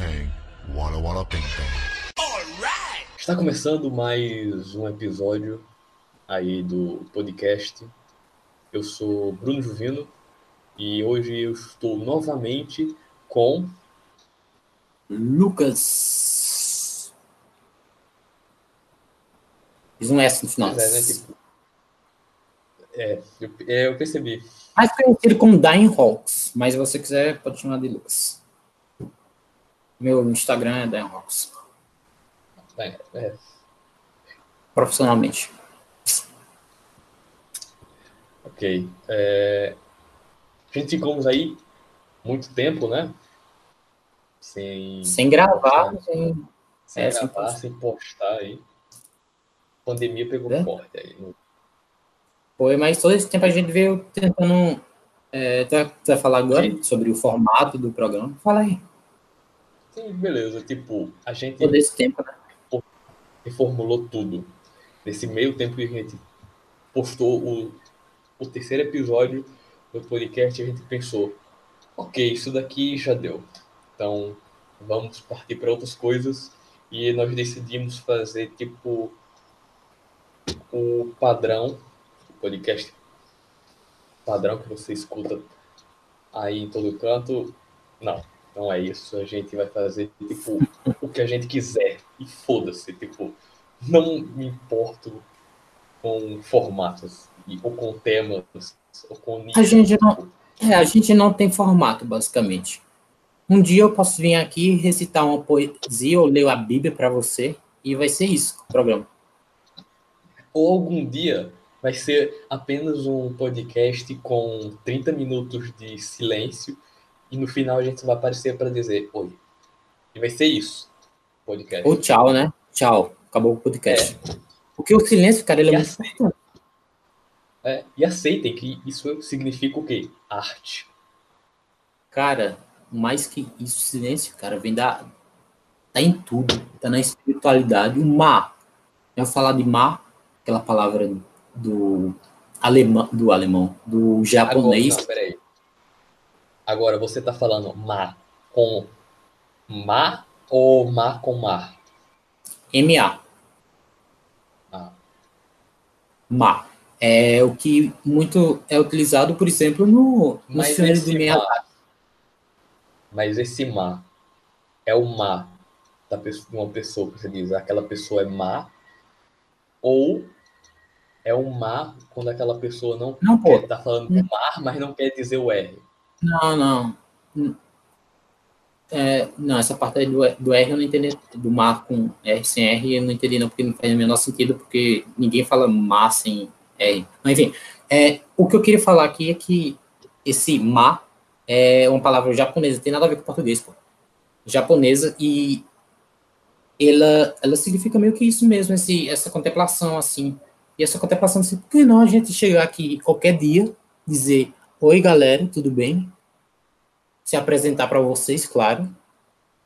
Walla Walla Bang Bang. Está começando mais um episódio aí do podcast. Eu sou Bruno Juvino e hoje eu estou novamente com Lucas. Fiz um S no final. É, né, tipo... é, eu, é, eu percebi. Mais conhecido como Dying Hawks, mas se você quiser, pode chamar de Lucas. Meu Instagram é Dan Rocks. É, é. Profissionalmente. Ok. É... A gente ficamos aí muito tempo, né? Sem, sem gravar, sem, sem, é, gravar, sem, postar aí. A pandemia pegou é? forte aí. Foi, mas todo esse tempo a gente veio tentando. É, tu vai falar agora Sim. sobre o formato do programa? Fala aí. Sim, beleza. Tipo, a gente. Todo esse tempo, né? Reformulou tudo. Nesse meio tempo que a gente postou o, o terceiro episódio do podcast, a gente pensou: ok, isso daqui já deu. Então, vamos partir para outras coisas. E nós decidimos fazer, tipo, o padrão, o podcast padrão que você escuta aí em todo canto. Não, não é isso, a gente vai fazer tipo o que a gente quiser e foda-se, tipo, não me importo com formatos ou com temas ou com A gente não, é, a gente não tem formato basicamente. Um dia eu posso vir aqui recitar uma poesia ou ler a Bíblia para você e vai ser isso o programa. Ou algum dia vai ser apenas um podcast com 30 minutos de silêncio e no final a gente vai aparecer para dizer oi. E vai ser isso. Podcast. Ou tchau, né? Tchau. Acabou o podcast. É. Porque o silêncio, cara, ele é muito importante. É, e aceitem que isso significa o quê? Arte. Cara, mais que isso, silêncio, cara, vem da. Tá em tudo. Tá na espiritualidade. O mar. Eu vou falar de mar, aquela palavra do alemão, do alemão, do japonês. Agora, não, peraí. Agora, você está falando mar com mar ou mar com mar? MA. Ah. Mar. É o que muito é utilizado, por exemplo, no, no Senhor do Meia Mas esse mar é o mar da pessoa, de uma pessoa que você diz, aquela pessoa é má, ou é um mar quando aquela pessoa não, não quer, tá falando mar, mas não quer dizer o R. Não, não. É, não, essa parte aí do, do R eu não entendi, do mar com R sem R eu não entendi não, porque não faz o menor sentido, porque ninguém fala mar sem R. Mas, enfim, é, o que eu queria falar aqui é que esse mar é uma palavra japonesa, tem nada a ver com português, pô. Japonesa, e ela, ela significa meio que isso mesmo, esse, essa contemplação, assim. E essa contemplação, assim, por que não a gente chegar aqui qualquer dia, dizer, Oi, galera, tudo bem? Se apresentar para vocês, claro.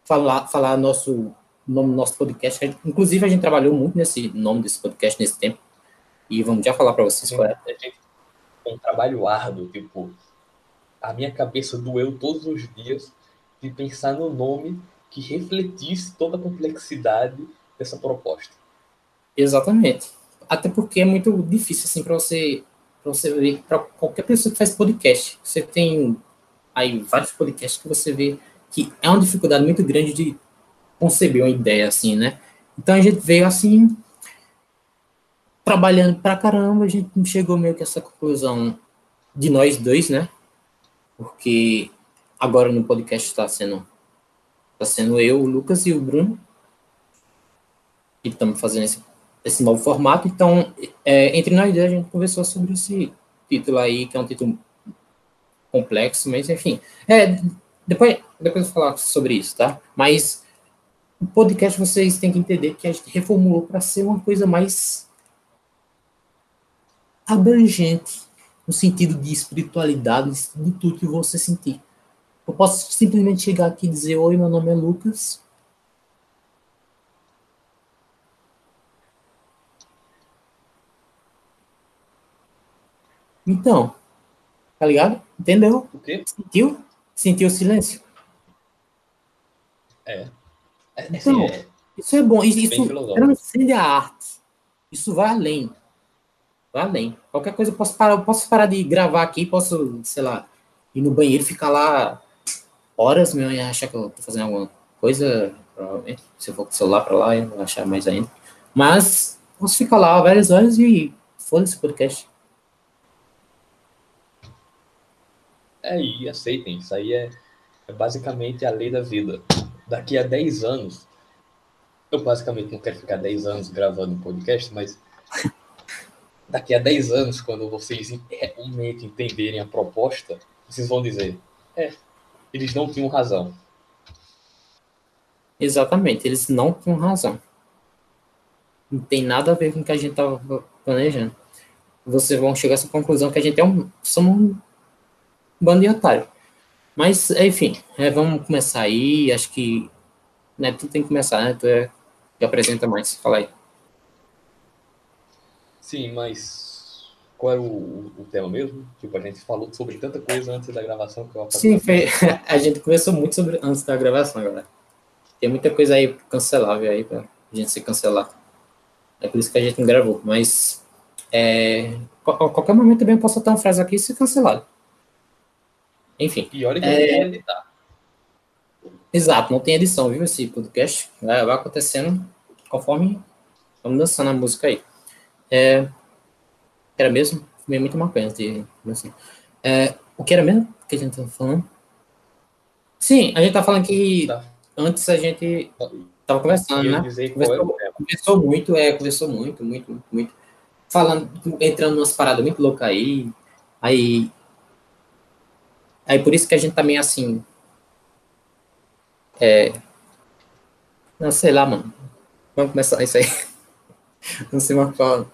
Falar, falar nosso nome do nosso podcast. Inclusive, a gente trabalhou muito nesse nome desse podcast nesse tempo. E vamos já falar para vocês qual é. Um trabalho árduo, tipo, a minha cabeça doeu todos os dias de pensar no nome que refletisse toda a complexidade dessa proposta. Exatamente. Até porque é muito difícil assim para você para você ver, para qualquer pessoa que faz podcast. Você tem aí vários podcasts que você vê que é uma dificuldade muito grande de conceber uma ideia assim, né? Então a gente veio assim, trabalhando pra caramba, a gente chegou meio que a essa conclusão de nós dois, né? Porque agora no podcast está sendo está sendo eu, o Lucas e o Bruno. E estamos fazendo esse esse novo formato. Então, é, entre nós dois, a gente conversou sobre esse título aí, que é um título complexo, mas enfim. É, depois, depois eu vou falar sobre isso, tá? Mas o podcast vocês têm que entender que a gente reformulou para ser uma coisa mais abrangente, no sentido de espiritualidade, de tudo que você sentir. Eu posso simplesmente chegar aqui e dizer: Oi, meu nome é Lucas, Então, tá ligado? Entendeu? O quê? Sentiu? Sentiu o silêncio? É. é assim, Então, é Isso é bom. Isso, isso transcende a arte. Isso vai além. Vai além. Qualquer coisa eu posso parar, eu posso parar de gravar aqui, posso, sei lá, ir no banheiro ficar lá horas meu e achar que eu tô fazendo alguma coisa, provavelmente. Se eu for com o celular pra lá, eu vou achar mais ainda. Mas posso ficar lá várias horas e foda-se o podcast. É, e aceitem, isso aí é, é basicamente a lei da vida. Daqui a 10 anos, eu basicamente não quero ficar 10 anos gravando um podcast, mas daqui a 10 anos, quando vocês realmente entenderem a proposta, vocês vão dizer, é, eles não tinham razão. Exatamente, eles não tinham razão. Não tem nada a ver com o que a gente estava planejando. Vocês vão chegar a essa conclusão que a gente é um, somos bando de otário. Mas, enfim, é, vamos começar aí. Acho que né, tu tem que começar, né? Tu é que apresenta mais. Fala aí. Sim, mas qual era o, o tema mesmo? Tipo, a gente falou sobre tanta coisa antes da gravação que eu Sim, foi, a gente conversou muito sobre antes da gravação, galera. Tem muita coisa aí cancelável aí pra gente ser cancelado. É por isso que a gente não gravou. Mas é, a qualquer momento também eu posso soltar uma frase aqui e ser cancelado. Enfim. E olha que É. não editar. Exato, não tem edição, viu? Esse podcast vai, vai acontecendo conforme vamos dançando a música aí. É, era mesmo? Fumei muito maconha de assim. É, o que era mesmo que a gente tava falando? Sim, a gente tá falando que Tá. antes a gente tava conversando, né? tema. Conversou muito, é, conversou muito, muito, muito, muito. Falando, entrando umas paradas muito loucas aí. Aí. Aí por isso que a gente também assim. É. Não sei lá, mano. Vamos começar isso aí. Não sei mais falar.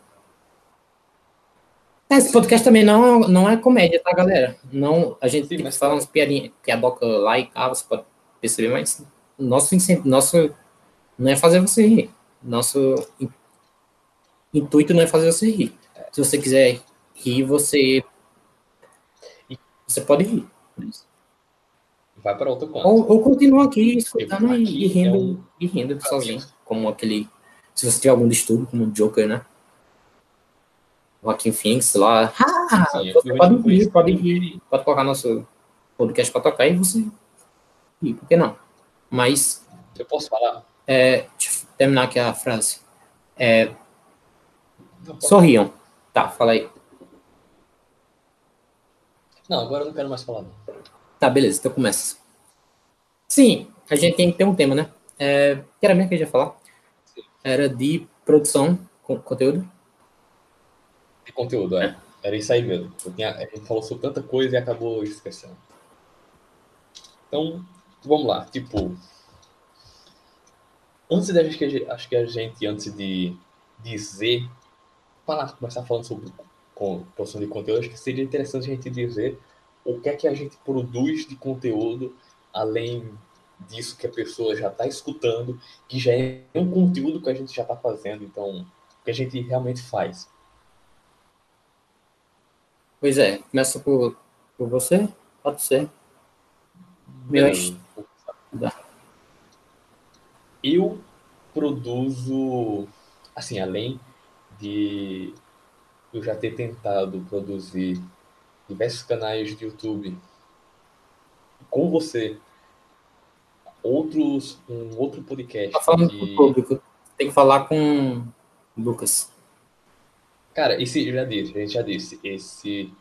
É, esse podcast também não, não é comédia, tá, galera? Não, a gente Sim, mas que falar umas piadinhas, piadoca lá e cá, você pode perceber, mas nosso, incen- nosso não é fazer você rir. Nosso in- intuito não é fazer você rir. Se você quiser rir, você você pode rir. Vai para outro ponto. Ou, ou continua aqui escutando e, Aqui e rindo, é um- e rindo sozinho, como aquele. Se você tiver algum distúrbio, como o Joker, né? Joaquim Phoenix lá. Ah, Sim, você eu pode rir, pode rir, pode colocar nosso podcast para tocar e você rir, por que não? Mas Eu posso falar? É, deixa eu terminar aqui a frase. É, posso- sorriam. Tá, fala aí. Não, agora eu não quero mais falar. Não. Tá, beleza, então começa. Sim, a gente tem que ter um tema, né? É, que era mesmo que a gente ia falar? Era de produção, com conteúdo. De conteúdo, é. Era isso aí mesmo. Tinha, a gente falou sobre tanta coisa e acabou esquecendo. Então, vamos lá. Tipo, antes da gente, acho que a gente, antes de dizer, falar, começar falando sobre produção de conteúdo, acho que seria interessante a gente dizer o que é que a gente produz de conteúdo, além disso que a pessoa já está escutando, que já é um conteúdo que a gente já está fazendo, então, o que a gente realmente faz. Pois é, começa por, por você, pode ser. Meu. Eu produzo, assim, além de eu já ter tentado produzir diversos canais de YouTube com você, outros, um outro podcast Tá falando que- pro público, tem que falar com o Lucas. Cara, esse, eu já disse, a gente já disse, esse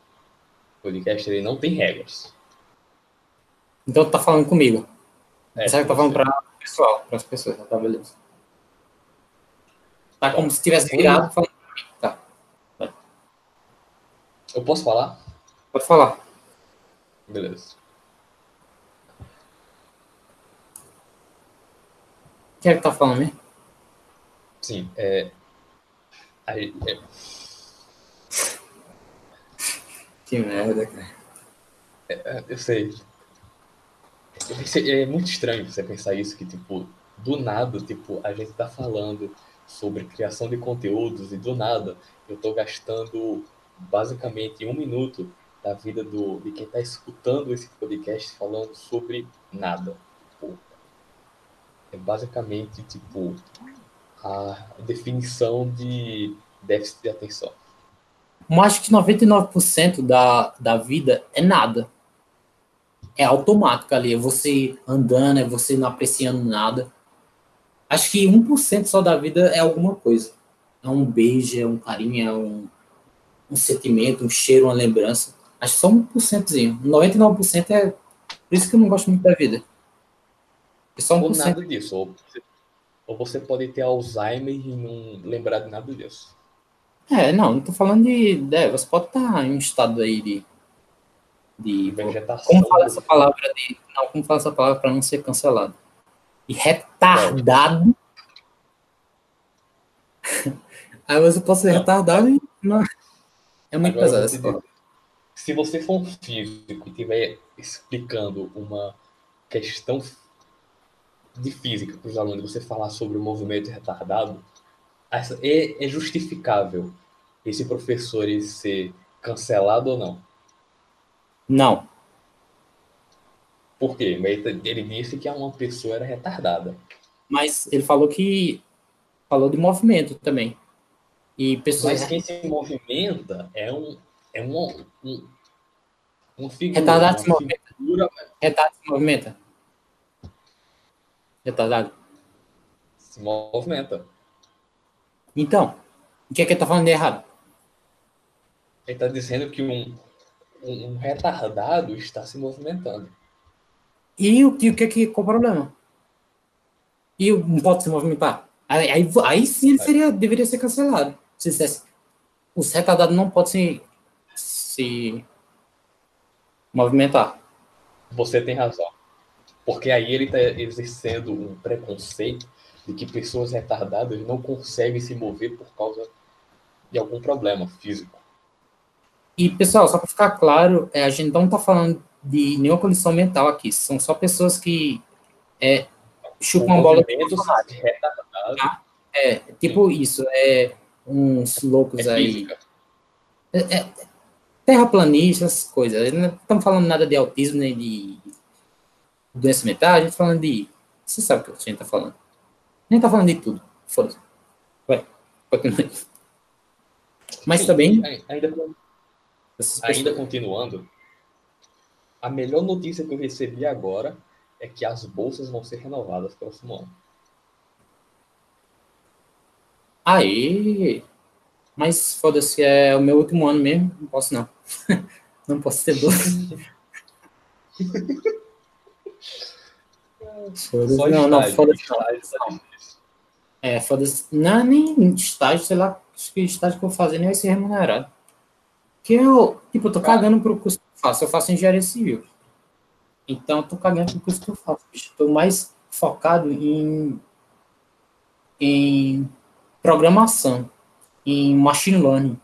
podcast ele não tem regras. Então tu tá falando comigo. É, Sabe que tá falando para o pessoal, para as pessoas, tá beleza. Tá como Bom, se tivesse virado falando. Tá, Eu posso falar? Pode falar. Beleza. Quem é que tá falando mesmo? Sim, é, aí, é, Que merda, cara. Eu sei. Eu pensei- É muito estranho você pensar isso, que, tipo, do nada, tipo, a gente tá falando sobre criação de conteúdos e do nada eu tô gastando basicamente um minuto da vida do, de quem tá escutando esse podcast falando sobre nada. Pô, é basicamente tipo a definição de déficit de atenção. Mas acho que 99% da, da vida é nada. É automático ali, é você andando, é você não apreciando nada. Acho que 1% só da vida é alguma coisa. É um beijo, é um carinho, é um, um sentimento, um cheiro, uma lembrança. Acho que só 1%zinho. 99% é. Por isso que eu não gosto muito da vida. É só 1%. Ou nada disso. Ou você, ou você pode ter Alzheimer e não lembrar de nada disso. É, não, não tô falando de. É, você pode estar em um estado aí de. De vegetação. Como fala essa palavra de. Não, como fala essa palavra para não ser cancelado? E retardado. aí você pode ser retardado e. Não. É muito pesado essa palavra. Se você for um físico e estiver explicando uma questão de física para os alunos, você falar sobre o movimento retardado, é, é justificável esse professor ser cancelado ou não? Não. Por quê? Ele disse que uma pessoa era retardada. Mas ele falou que falou de movimento também. E pessoas... Mas quem se movimenta é um é um, um, um figura, retardado se movimenta. Figura... Retardado se movimenta. Retardado. Se movimenta. Então, o que é que ele tá falando de errado? Ele está dizendo que um, um, um, retardado está se movimentando. E o, e o que é que qual o problema? E não pode se movimentar? Aí, aí, aí sim ele seria, deveria ser cancelado. Se dissesse, os retardados não podem se, se movimentar. Você tem razão. Porque aí ele está exercendo um preconceito de que pessoas retardadas não conseguem se mover por causa de algum problema físico. E, pessoal, só para ficar claro, é, a gente não está falando de nenhuma condição mental aqui. São só pessoas que é, chupam uma bola de tá? É, tipo Sim. isso, é uns loucos é aí. É, é, terraplanistas, coisas. Não estamos falando nada de autismo nem de doença mental, a gente está falando de. Você sabe o que a gente está falando. A gente está falando de tudo. Foda-se. Vai, continue. Mas Sim, também. Ainda, ainda continuando, a melhor notícia que eu recebi agora é que as bolsas vão ser renovadas no próximo ano. Aí. Mas foda-se, é o meu último ano mesmo. Não posso, não. não posso ter bolsa. foda-se. Não, não, foda-se. Não. É, foda-se. Não, nem estágio, sei lá, acho que estágio que eu vou fazer nem vai ser remunerado. Que eu, tipo, eu tô cagando pro curso que eu faço. Eu faço engenharia civil. Então, eu tô cagando pro curso que eu faço. Estou mais focado em, em programação, em machine learning,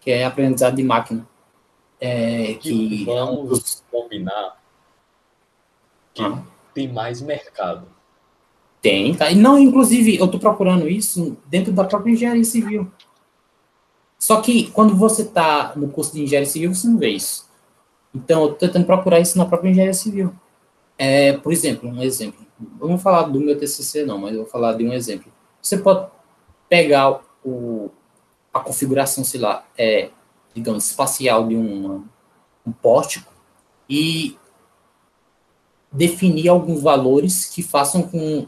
que é aprendizado de máquina. É, que vamos combinar que ah. tem mais mercado. Tem, tá? Não, inclusive, eu tô procurando isso dentro da própria engenharia civil. Só que quando você está no curso de engenharia civil, você não vê isso. Então, eu estou tentando procurar isso na própria engenharia civil. É, por exemplo, um exemplo. Eu não vou falar do meu TCC, não, mas eu vou falar de um exemplo. Você pode pegar o, a configuração, sei lá, é, digamos, espacial de um pórtico e definir alguns valores que façam com,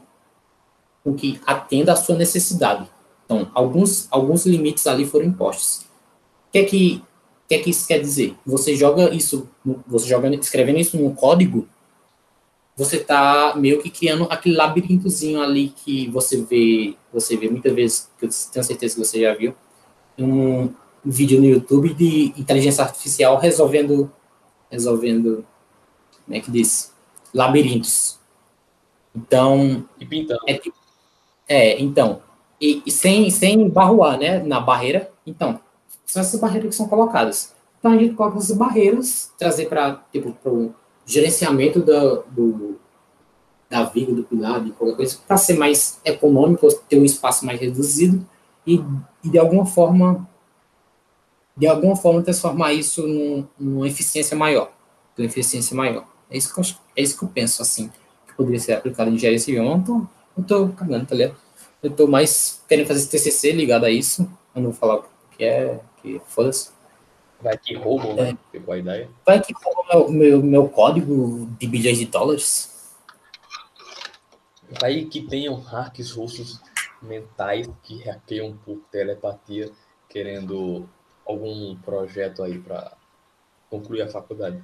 com que atenda à sua necessidade. Então, alguns, alguns limites ali foram impostos. O que é que, que, é que isso quer dizer? Você joga isso, você joga escrevendo isso num código, você está meio que criando aquele labirintozinho ali que você vê, você vê muitas vezes, que eu tenho certeza que você já viu, um vídeo no YouTube de inteligência artificial resolvendo, resolvendo, como é que diz? Labirintos. Então, e pintando. É, é, então, e, e, sem, sem barroar, né, na barreira. Então, são essas barreiras que são colocadas. Então, a gente coloca essas barreiras, trazer para tipo, o gerenciamento da, do, da viga, do pilar, de qualquer coisa, para ser mais econômico, ter um espaço mais reduzido e, e de alguma forma de alguma forma transformar isso num, numa eficiência maior, uma eficiência maior. É isso que eu, é isso que eu penso, assim, que poderia ser aplicado em engenharia civil. Não eu tô cagando, tá ligado? Eu tô mais querendo fazer esse TCC ligado a isso. Eu não vou falar o que é, que foda-se. Vai que roubam, né? Pegou a ideia. Vai que roubam meu, meu, meu código de bilhões de dólares. Vai que tenham hacks russos mentais que hackeiam por telepatia, querendo algum projeto aí para concluir a faculdade.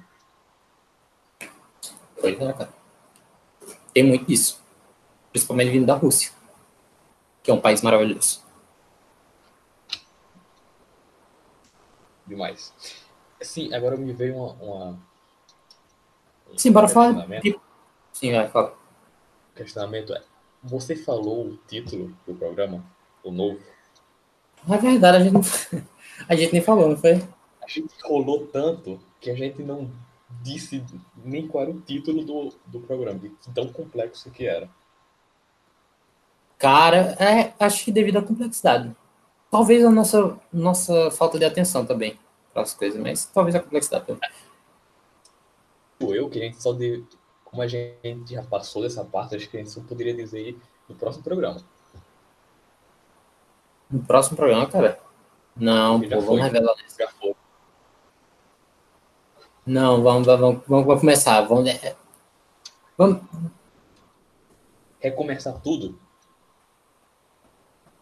Pois é, cara. Tem muito disso. Principalmente vindo da Rússia, que é um país maravilhoso. Demais. Sim, agora me veio uma. uma um Sim, bora falar. de- Sim, vai, fala. O questionamento é: você falou o título do programa, o novo? É verdade, a gente, não... a gente nem falou, não foi? A gente rolou tanto que a gente não disse nem qual era o título do, do programa, de tão complexo que era. Cara, é, acho que devido à complexidade. Talvez a nossa, nossa falta de atenção também para as coisas, mas talvez a complexidade também. Ou eu, que a gente só de. Como a gente já passou dessa parte, acho que a gente só poderia dizer no próximo programa. No próximo programa, cara. Não, pô, vamos revelar. Foi. Não, vamos, vamos, vamos, começar. Vamos, é, vamos. Recomeçar tudo?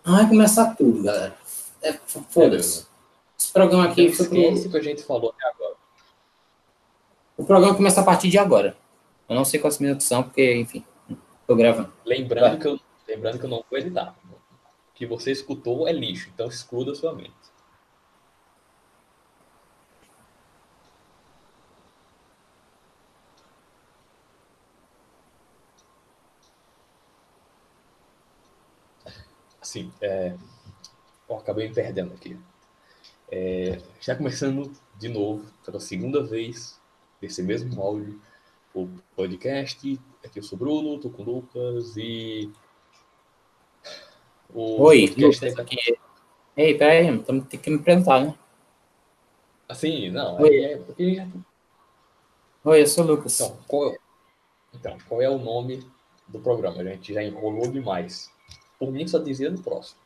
Vai começar tudo, galera. É, Foda-se. Esse programa aqui foi pro- o que a gente falou até agora. O programa começa a partir de agora. Eu não sei quantos minutos são, porque, enfim, tô gravando. Lembrando, Vai. que eu, lembrando que eu não vou editar. O que você escutou é lixo, então exclua da sua mente. Assim, é, eu acabei me perdendo aqui. É, já começando de novo, pela segunda vez, desse mesmo áudio, o podcast. Aqui eu sou o Bruno, tô com o Lucas e. O Oi, Lucas é- aqui. Ei, peraí, temos que me apresentar, né? Assim, não, Oi. é já- Oi, eu sou o Lucas. Então qual, é- então, qual é o nome do programa? A gente já enrolou demais. Por mim, só dizia no próximo.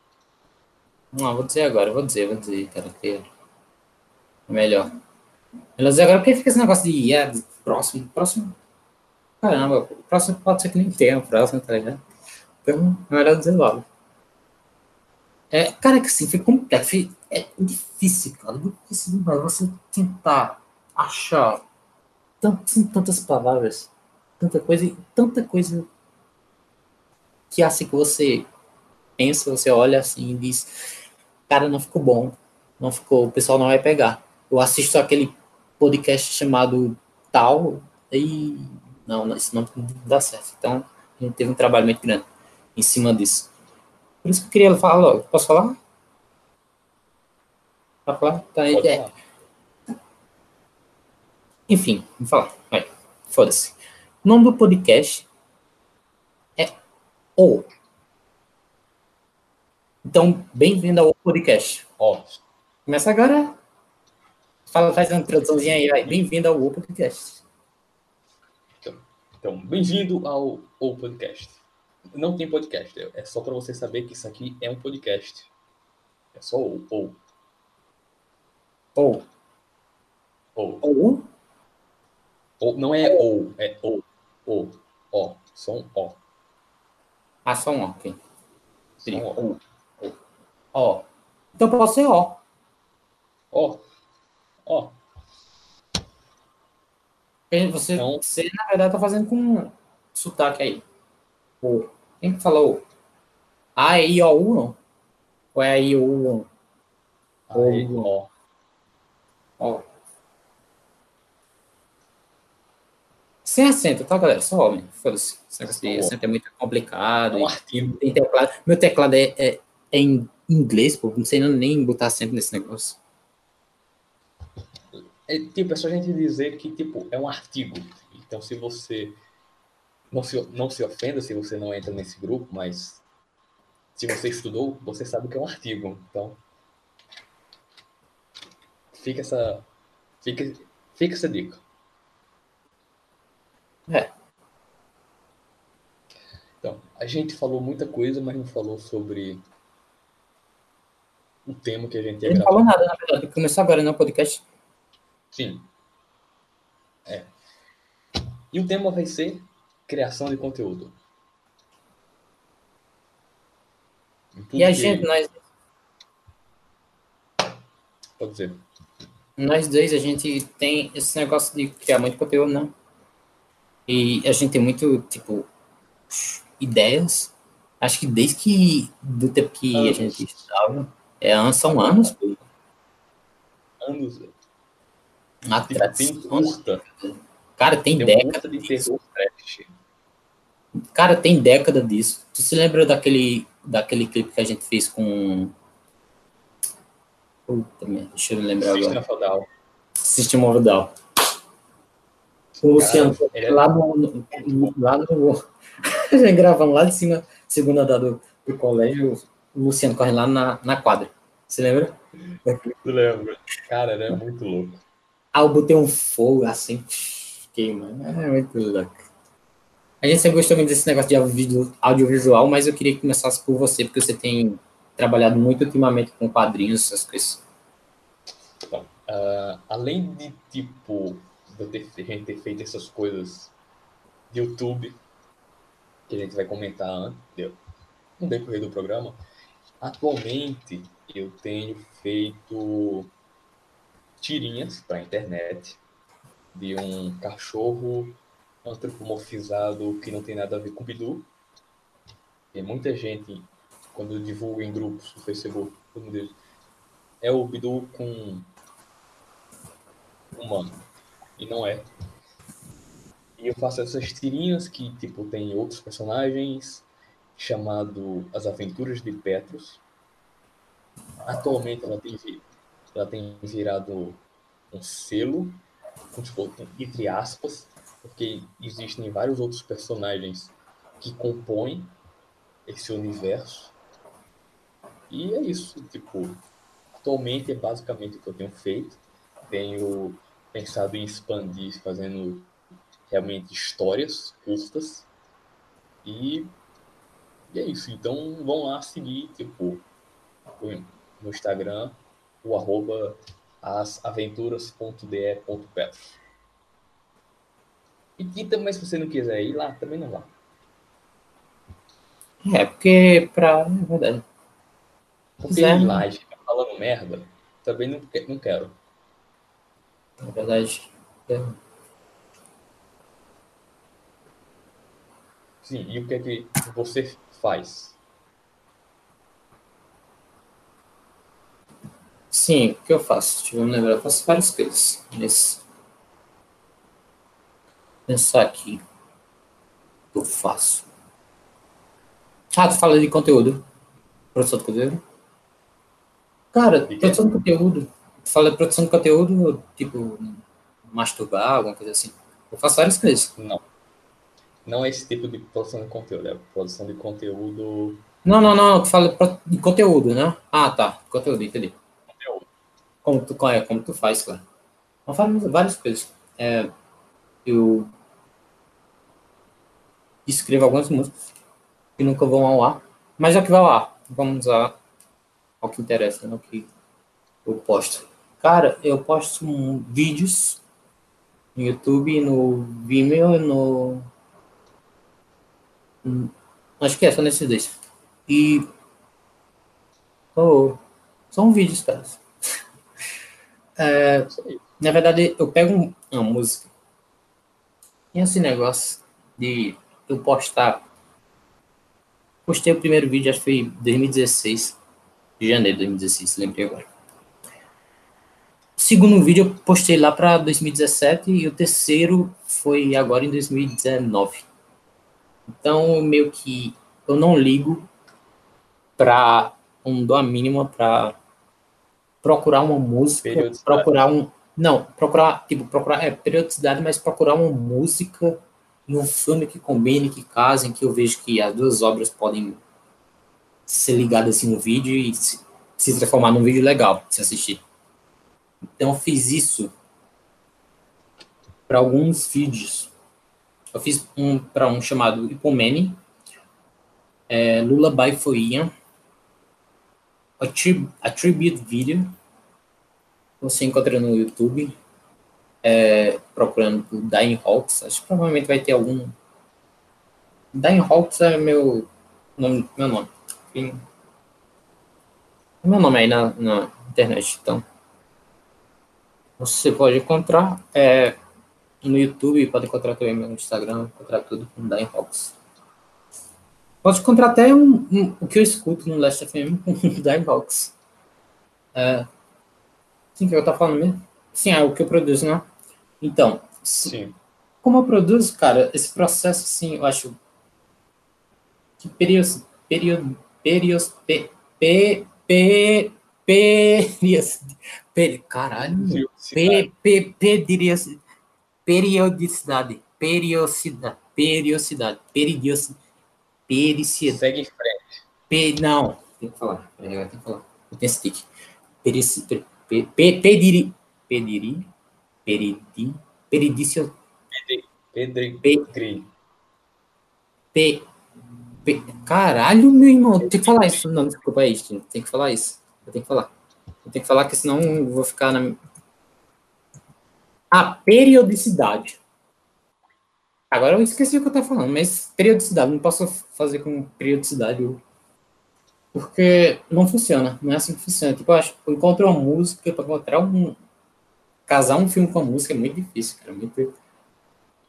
Não, vou dizer agora, vou dizer, vou dizer, cara, que é melhor. Melhor dizer agora, porque fica esse negócio de é, próximo, próximo. Caramba, o próximo pode ser que nem tenha o próximo, tá ligado? Então, é melhor dizer logo. É, cara, que assim, foi complexo, é difícil, cara, difícil demais você tentar achar tantas, tantas palavras, tanta coisa, tanta coisa que assim que você pensa, você olha assim e diz, cara, não ficou bom, não ficou, o pessoal não vai pegar. Eu assisto aquele podcast chamado Tal e não, isso não dá certo. Então, a gente teve um trabalho muito grande em cima disso. Por isso que eu queria falar logo. Posso falar? Pode falar? Tá, Pode é, falar. enfim, vamos falar. Vai, foda-se. O nome do podcast é O. Então, bem-vindo ao podcast. Ó, Começa agora. Fala, faz uma introduçãozinha aí, vai. Bem-vindo ao O Podcast. então, bem-vindo ao O Podcast. Não tem podcast, é só para você saber que isso aqui é um podcast. É só o ou Ou. ou Ou? ou não é ou, é ou ou ó, um ó. Ah, só um, ok. Só um ó. Ó. Então pode ser ó. Ó, ó, Você, Então- você, na verdade, tá fazendo com sotaque aí. O. Quem que falou? A, I, O, U, não? Ou é a I, O, U? aí, Ou. ó. Ó. Sem acento, tá, galera? Só homem. Foda-se. Acento é muito complicado. É e um teclado. Meu teclado é, é, é em inglês, pô. Não sei nem botar acento nesse negócio. É, tipo, é só a gente dizer que, tipo, é um artigo. Então, se você não se, não se ofenda se você não entra nesse grupo, mas se você estudou, você sabe que é um artigo. Então, fica essa, fica, fica essa dica. É. Então, a gente falou muita coisa, mas não falou sobre o tema que a gente ia Ele não gravar. falou nada, na verdade. Começou agora no podcast. Sim. É. E o tema vai ser criação de conteúdo. E a que- gente, nós, Pode dizer. nós dois, a gente tem esse negócio de criar muito conteúdo, né? E a gente tem muito, tipo, ideias. Acho que desde que, do tempo que a Anos. gente estava, é, são anos, pô. Anos. Tem curta. Cara, tem Tem década de disso. Cara, tem década disso. Tu se lembra daquele, daquele clipe que a gente fez com. Puta merda, deixa eu lembrar agora. System of a Down. System of a Down. O Luciano, é- lá no. no- Lá no. a gente gravando lá de cima, segunda andar do, do colégio, o Luciano correndo lá na, na quadra. Você lembra? Tu lembra? Cara, era muito louco. Ah, eu botei um fogo assim, queima. É muito louco. A gente sempre gostou muito desse negócio de audio- audiovisual, mas eu queria que começasse por você, porque você tem trabalhado muito ultimamente com quadrinhos, essas coisas. Ah, além de, tipo, de eu ter, a gente ter feito essas coisas de YouTube, que a gente vai comentar antes, deu, no decorrer do programa, atualmente eu tenho feito tirinhas para internet de um cachorro antropomorfizado que não tem nada a ver com o Bidu. E muita gente, quando divulga em grupos no Facebook, diz, é o Bidu com humano. E não é. E eu faço essas tirinhas que, tipo, tem outros personagens, chamado As Aventuras de Petros. Atualmente ela tem, ela tem virado um selo, fosse, entre aspas, porque existem vários outros personagens que compõem esse universo. E é isso, tipo, atualmente é basicamente o que eu tenho feito. Tenho pensado em expandir, fazendo realmente histórias curtas. E, e é isso. Então vão lá seguir, tipo, no Instagram, o arroba asaventuras.de.petros. E, e também se você não quiser ir lá, também não vá. É, porque pra. É verdade. Porque ir lá e ficar falando merda, também não, não quero. É verdade. É. Sim, e o que é que você faz? Sim, o que eu faço? Deixa eu me lembrar, eu faço várias coisas. Nesse... Pensar aqui. O que eu faço? Ah, tu fala de conteúdo. Produção de conteúdo? Cara, produção de conteúdo. Tu fala de produção de conteúdo, tipo, masturbar, alguma coisa assim. Eu faço várias coisas. Não. Não é esse tipo de produção de conteúdo, é produção de conteúdo. Não, não, não, tu fala de conteúdo, né? Ah, tá. Conteúdo, entendi. Conteúdo. Como tu, é, como tu faz, claro. Eu faço várias coisas. É, eu escrevo algumas músicas que nunca vão ao ar, mas é o que vai ao ar. Vamos a, ao que interessa, né? O que eu posto. Cara, eu posto um, vídeos no YouTube, no Vimeo, no. Hum, Acho que é só nesses dois. E. Oh, são vídeos, cara. É, na verdade, eu pego um- uma música. E esse negócio de eu postar. Postei o primeiro vídeo, acho que foi em 2016. De janeiro de 2016, lembrei agora. O segundo vídeo eu postei lá para 2017 e o terceiro foi agora em 2019. Então, meio que eu não ligo para um dou a mínima para procurar uma música, procurar um não, procurar, tipo, procurar é periodicidade, mas procurar uma música e um filme que combine, que casem, que eu vejo que as duas obras podem ser ligadas assim no vídeo e se, se transformar num vídeo legal se assistir. Então eu fiz isso para alguns vídeos. Eu fiz um para um chamado Hipomene, É Lullaby for Ian. A, Video. Você encontra no YouTube. É, procurando por Dying Hawks. Acho que provavelmente vai ter algum. Dying Hawks é meu nome. Meu nome. Enfim, meu nome aí na, na internet. Então. Você pode encontrar. É, no YouTube, pode encontrar também no Instagram, encontrar tudo com Dying Hawks. Pode encontrar até um, um, o que eu escuto no Last FM com Dying Hawks. É, sim, que eu tô falando mesmo? Sim, é o que eu produzo, né? Então, Sim. como eu produzo, cara, esse processo, assim, eu acho que período, período, período, pe, pe, pe, perios, per, caralho, pe, pe, pe, periodicidade, periodicidade, periodicidade, periodicidade, periodicidade. Segue em frente. Não, tem que falar, tem que falar. Perici, per, pe, pe, pediri, pediri, peridi, peridicio, Pedri, Pe- Pedri. pe, pe, caralho, meu irmão, tem que falar isso, não, desculpa aí, tem que falar isso, eu tenho que falar. Eu tenho que falar que senão eu vou ficar na... A periodicidade. Agora eu esqueci o que eu estava falando, mas periodicidade, não posso fazer com periodicidade, porque não funciona, não é assim que funciona. Tipo, eu acho que encontrar uma música, para encontrar um... Casar um filme com a música é muito difícil, cara, muito...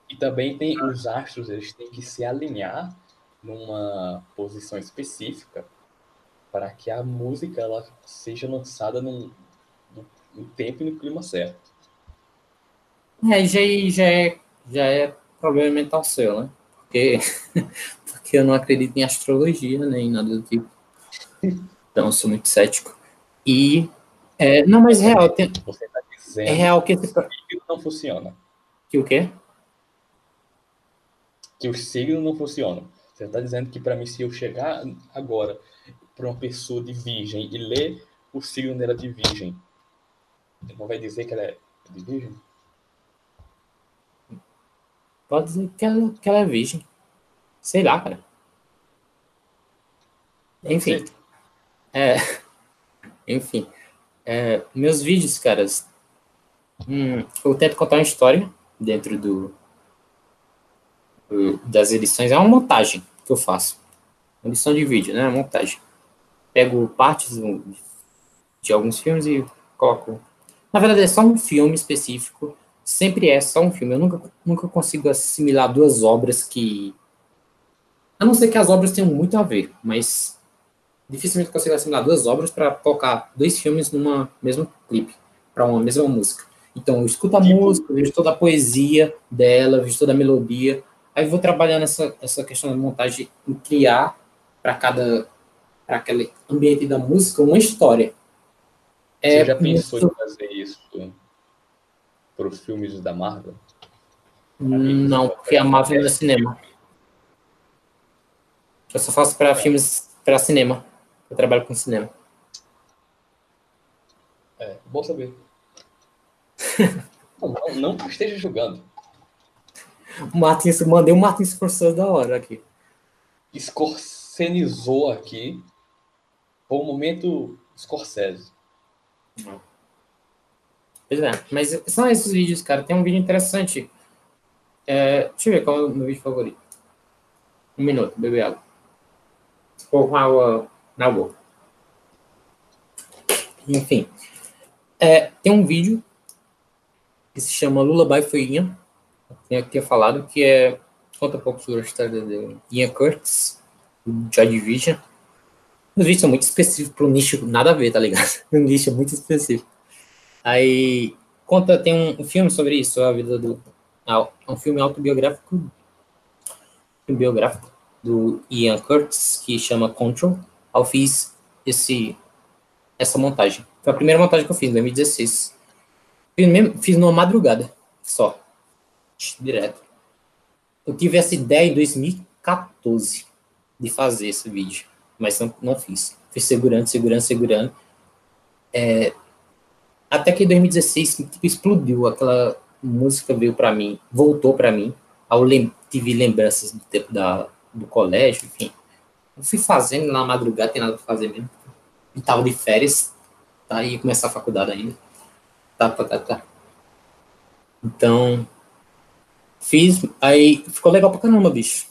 E também tem os astros, eles têm que se alinhar numa posição específica para que a música ela seja lançada num- no tempo e no clima certo. É, já, já, é, já é problema mental seu, né? Porque, porque eu não acredito em astrologia nem nada do tipo. Então, eu sou muito cético. E, é, não, mas real, tem- Você está dizendo é real que esse... não funciona, Que o quê? que os signos não funcionam. Você está dizendo que para mim, se eu chegar agora para uma pessoa de virgem e ler o signo dela de virgem, ele não vai dizer que ela é de virgem? Pode dizer que ela, que ela é virgem. Sei lá, cara. Enfim. É, enfim. É, meus vídeos, caras. hum, eu tento contar uma história dentro do, das edições. É uma montagem que eu faço. Uma edição de vídeo, né? Montagem. Pego partes de alguns filmes e coloco. Na verdade, é só um filme específico. Sempre é só um filme. Eu nunca, nunca consigo assimilar duas obras que. A não ser que as obras tenham muito a ver, mas dificilmente consigo assimilar duas obras para colocar dois filmes numa mesmo clipe, para uma mesma música. Então, eu escuto a Tipo? música, vejo toda a poesia dela, vejo toda a melodia, aí vou trabalhando essa, essa questão da montagem em criar para cada para aquele ambiente da música uma história. Você já pensou em fazer isso para os filmes da Marvel? Não, porque a Marvel não é cinema. Eu só faço para filmes para cinema. Eu trabalho com cinema. É, bom saber. não, não, não esteja julgando. O Martins, mandei o Martins Scorsese da hora aqui. Scorsenizou aqui. Foi o momento Scorsese. Pois é, mas são esses vídeos, cara. Tem um vídeo interessante. É, deixa eu ver qual é o meu vídeo favorito. Um minuto, beber água. Com água na boca. Enfim. É, tem um vídeo que se chama Lullaby for Ian. Eu tinha falado que é. Conta um pouco sobre a história de Ian Curtis, do Joy Division. Os vídeos são muito específicos para um nicho, nada a ver, tá ligado? Um nicho muito específico. Aí conta, tem um, um filme sobre isso, a vida do. um filme autobiográfico. Um biográfico do Ian Curtis, que chama Control. Eu fiz esse, essa montagem. Foi a primeira montagem que eu fiz, em 2016. Fiz, mesmo, fiz numa madrugada, só. Direto. Eu tive essa ideia em 2014 de fazer esse vídeo, mas não, não fiz. Fiz segurando, segurando, segurando. É, até que em 2016 tipo, explodiu, aquela música veio para mim, voltou para mim, ao lem tive lembranças do tempo da, do colégio, enfim. Eu fui fazendo na madrugada, tem nada pra fazer mesmo. E tava de férias, tá? E ia começar a faculdade ainda. Tá, tá, tá, tá. Então, fiz, aí ficou legal pra caramba, bicho.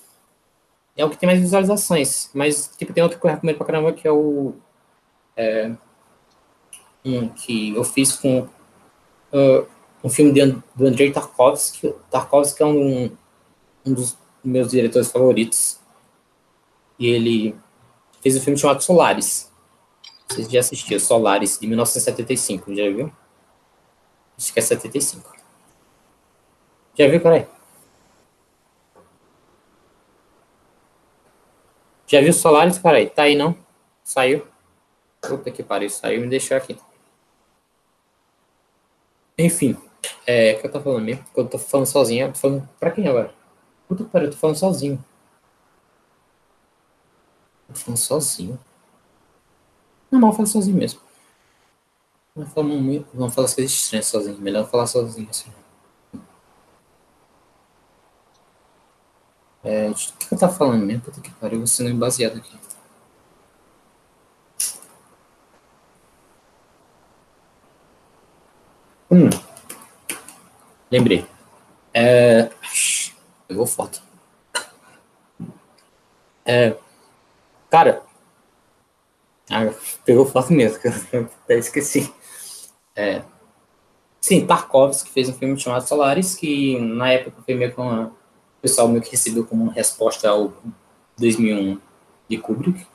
É o que tem mais visualizações. Mas, tipo, tem outro que eu recomendo pra caramba que é o. É, um que eu fiz com uh, um filme de, do Andrei Tarkovsky. Tarkovsky é um, um dos meus diretores favoritos. E ele fez um filme chamado Solaris. Vocês já assistiram Solaris, de 1975, já viu? Acho que é 75. Já viu, peraí? Já viu Solaris, peraí? Tá aí, não? Saiu? Puta que pariu, saiu e me deixou aqui. Enfim, é, o que eu tô falando mesmo? Quando eu tô falando sozinho, eu tô falando pra quem agora? Puta que pariu, eu tô falando sozinho. Eu tô falando sozinho. Não, não, eu falo sozinho mesmo. Não falo, muito, não falo as coisas estranhas sozinho. Melhor falar sozinho assim. É, o que eu tava falando mesmo? Puta que pariu, você não é baseado aqui. Hum. Lembrei. É... Pegou foto. É... Cara. Ah, pegou foto mesmo, até esqueci. É... Sim, Tarkovsky fez um filme chamado Solaris, que na época foi meio que uma... o pessoal meio que recebeu como uma resposta ao 2001 de Kubrick.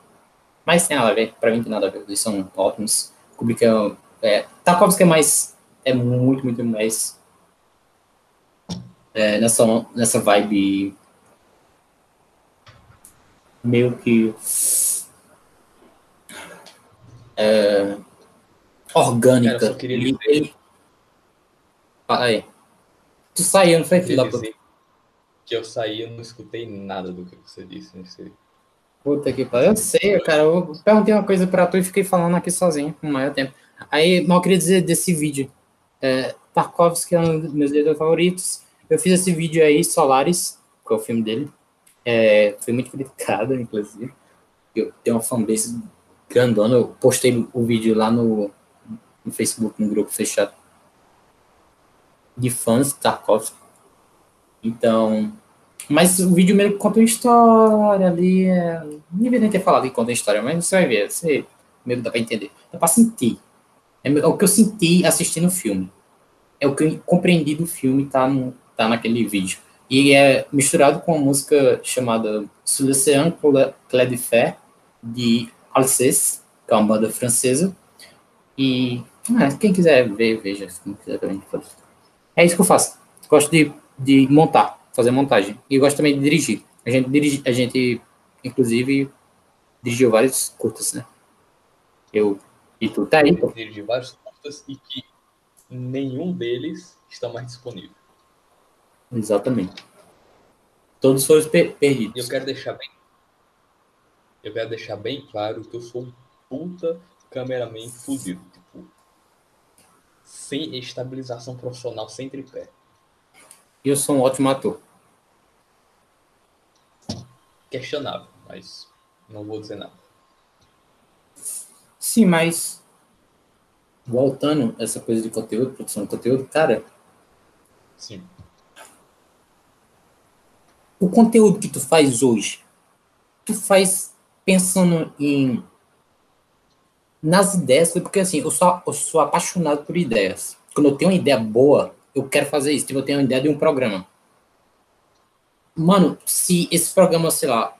Mas tem nada a ver, pra mim tem nada a ver, eles são ótimos. Kubrick é, é Tarkovsky é mais é muito, muito mais é, nessa, nessa vibe meio que é, orgânica. Cara, eu queria ele, aí. Tu saiu, não foi, filho da Que eu saí e não escutei nada do que você disse. Não sei. Puta que pariu. Eu sei, cara. Eu perguntei uma coisa pra tu e fiquei falando aqui sozinho um maior tempo. Aí, mal queria dizer desse vídeo. É, Tarkovsky é um dos meus diretores favoritos. Eu fiz esse vídeo aí, Solaris, que é o filme dele. É, foi muito criticado, inclusive. Eu tenho uma fanbase grandona. Eu postei o vídeo lá no, no Facebook, no grupo fechado de fãs de Tarkovsky. Então, mas o vídeo mesmo conta uma história ali. É... Não deveria ter falado que conta uma história, mas você vai ver. Você, mesmo dá pra entender. Dá pra sentir. É, é o que eu senti assistindo o filme. É o que eu compreendi do filme, tá, no, tá naquele vídeo. E é misturado com uma música chamada Sous l'océan Clé de Fer, de Alcés, que é uma banda francesa. E ah, quem quiser ver, veja. Quem quiser também, é isso que eu faço. Gosto de, de montar, fazer montagem. E gosto também de dirigir. A gente, dirige, a gente inclusive, dirigiu vários curtas, né? Eu e tu tá aí, pô. de vários curtas e que nenhum deles está mais disponível. Exatamente. Todos foram per perdidos. E eu quero deixar bem. Eu quero deixar bem claro que eu sou um puta cameraman fudido. Tipo, sem estabilização profissional, sem tripé. E eu sou um ótimo ator. Questionável, mas não vou dizer nada. Sim, mas voltando essa coisa de conteúdo, produção de conteúdo, cara. Sim. O conteúdo que tu faz hoje, tu faz pensando em nas ideias, porque assim, eu sou, eu sou apaixonado por ideias. Quando eu tenho uma ideia boa, eu quero fazer isso. Tipo, eu tenho uma ideia de um programa. Mano, se esse programa, sei lá,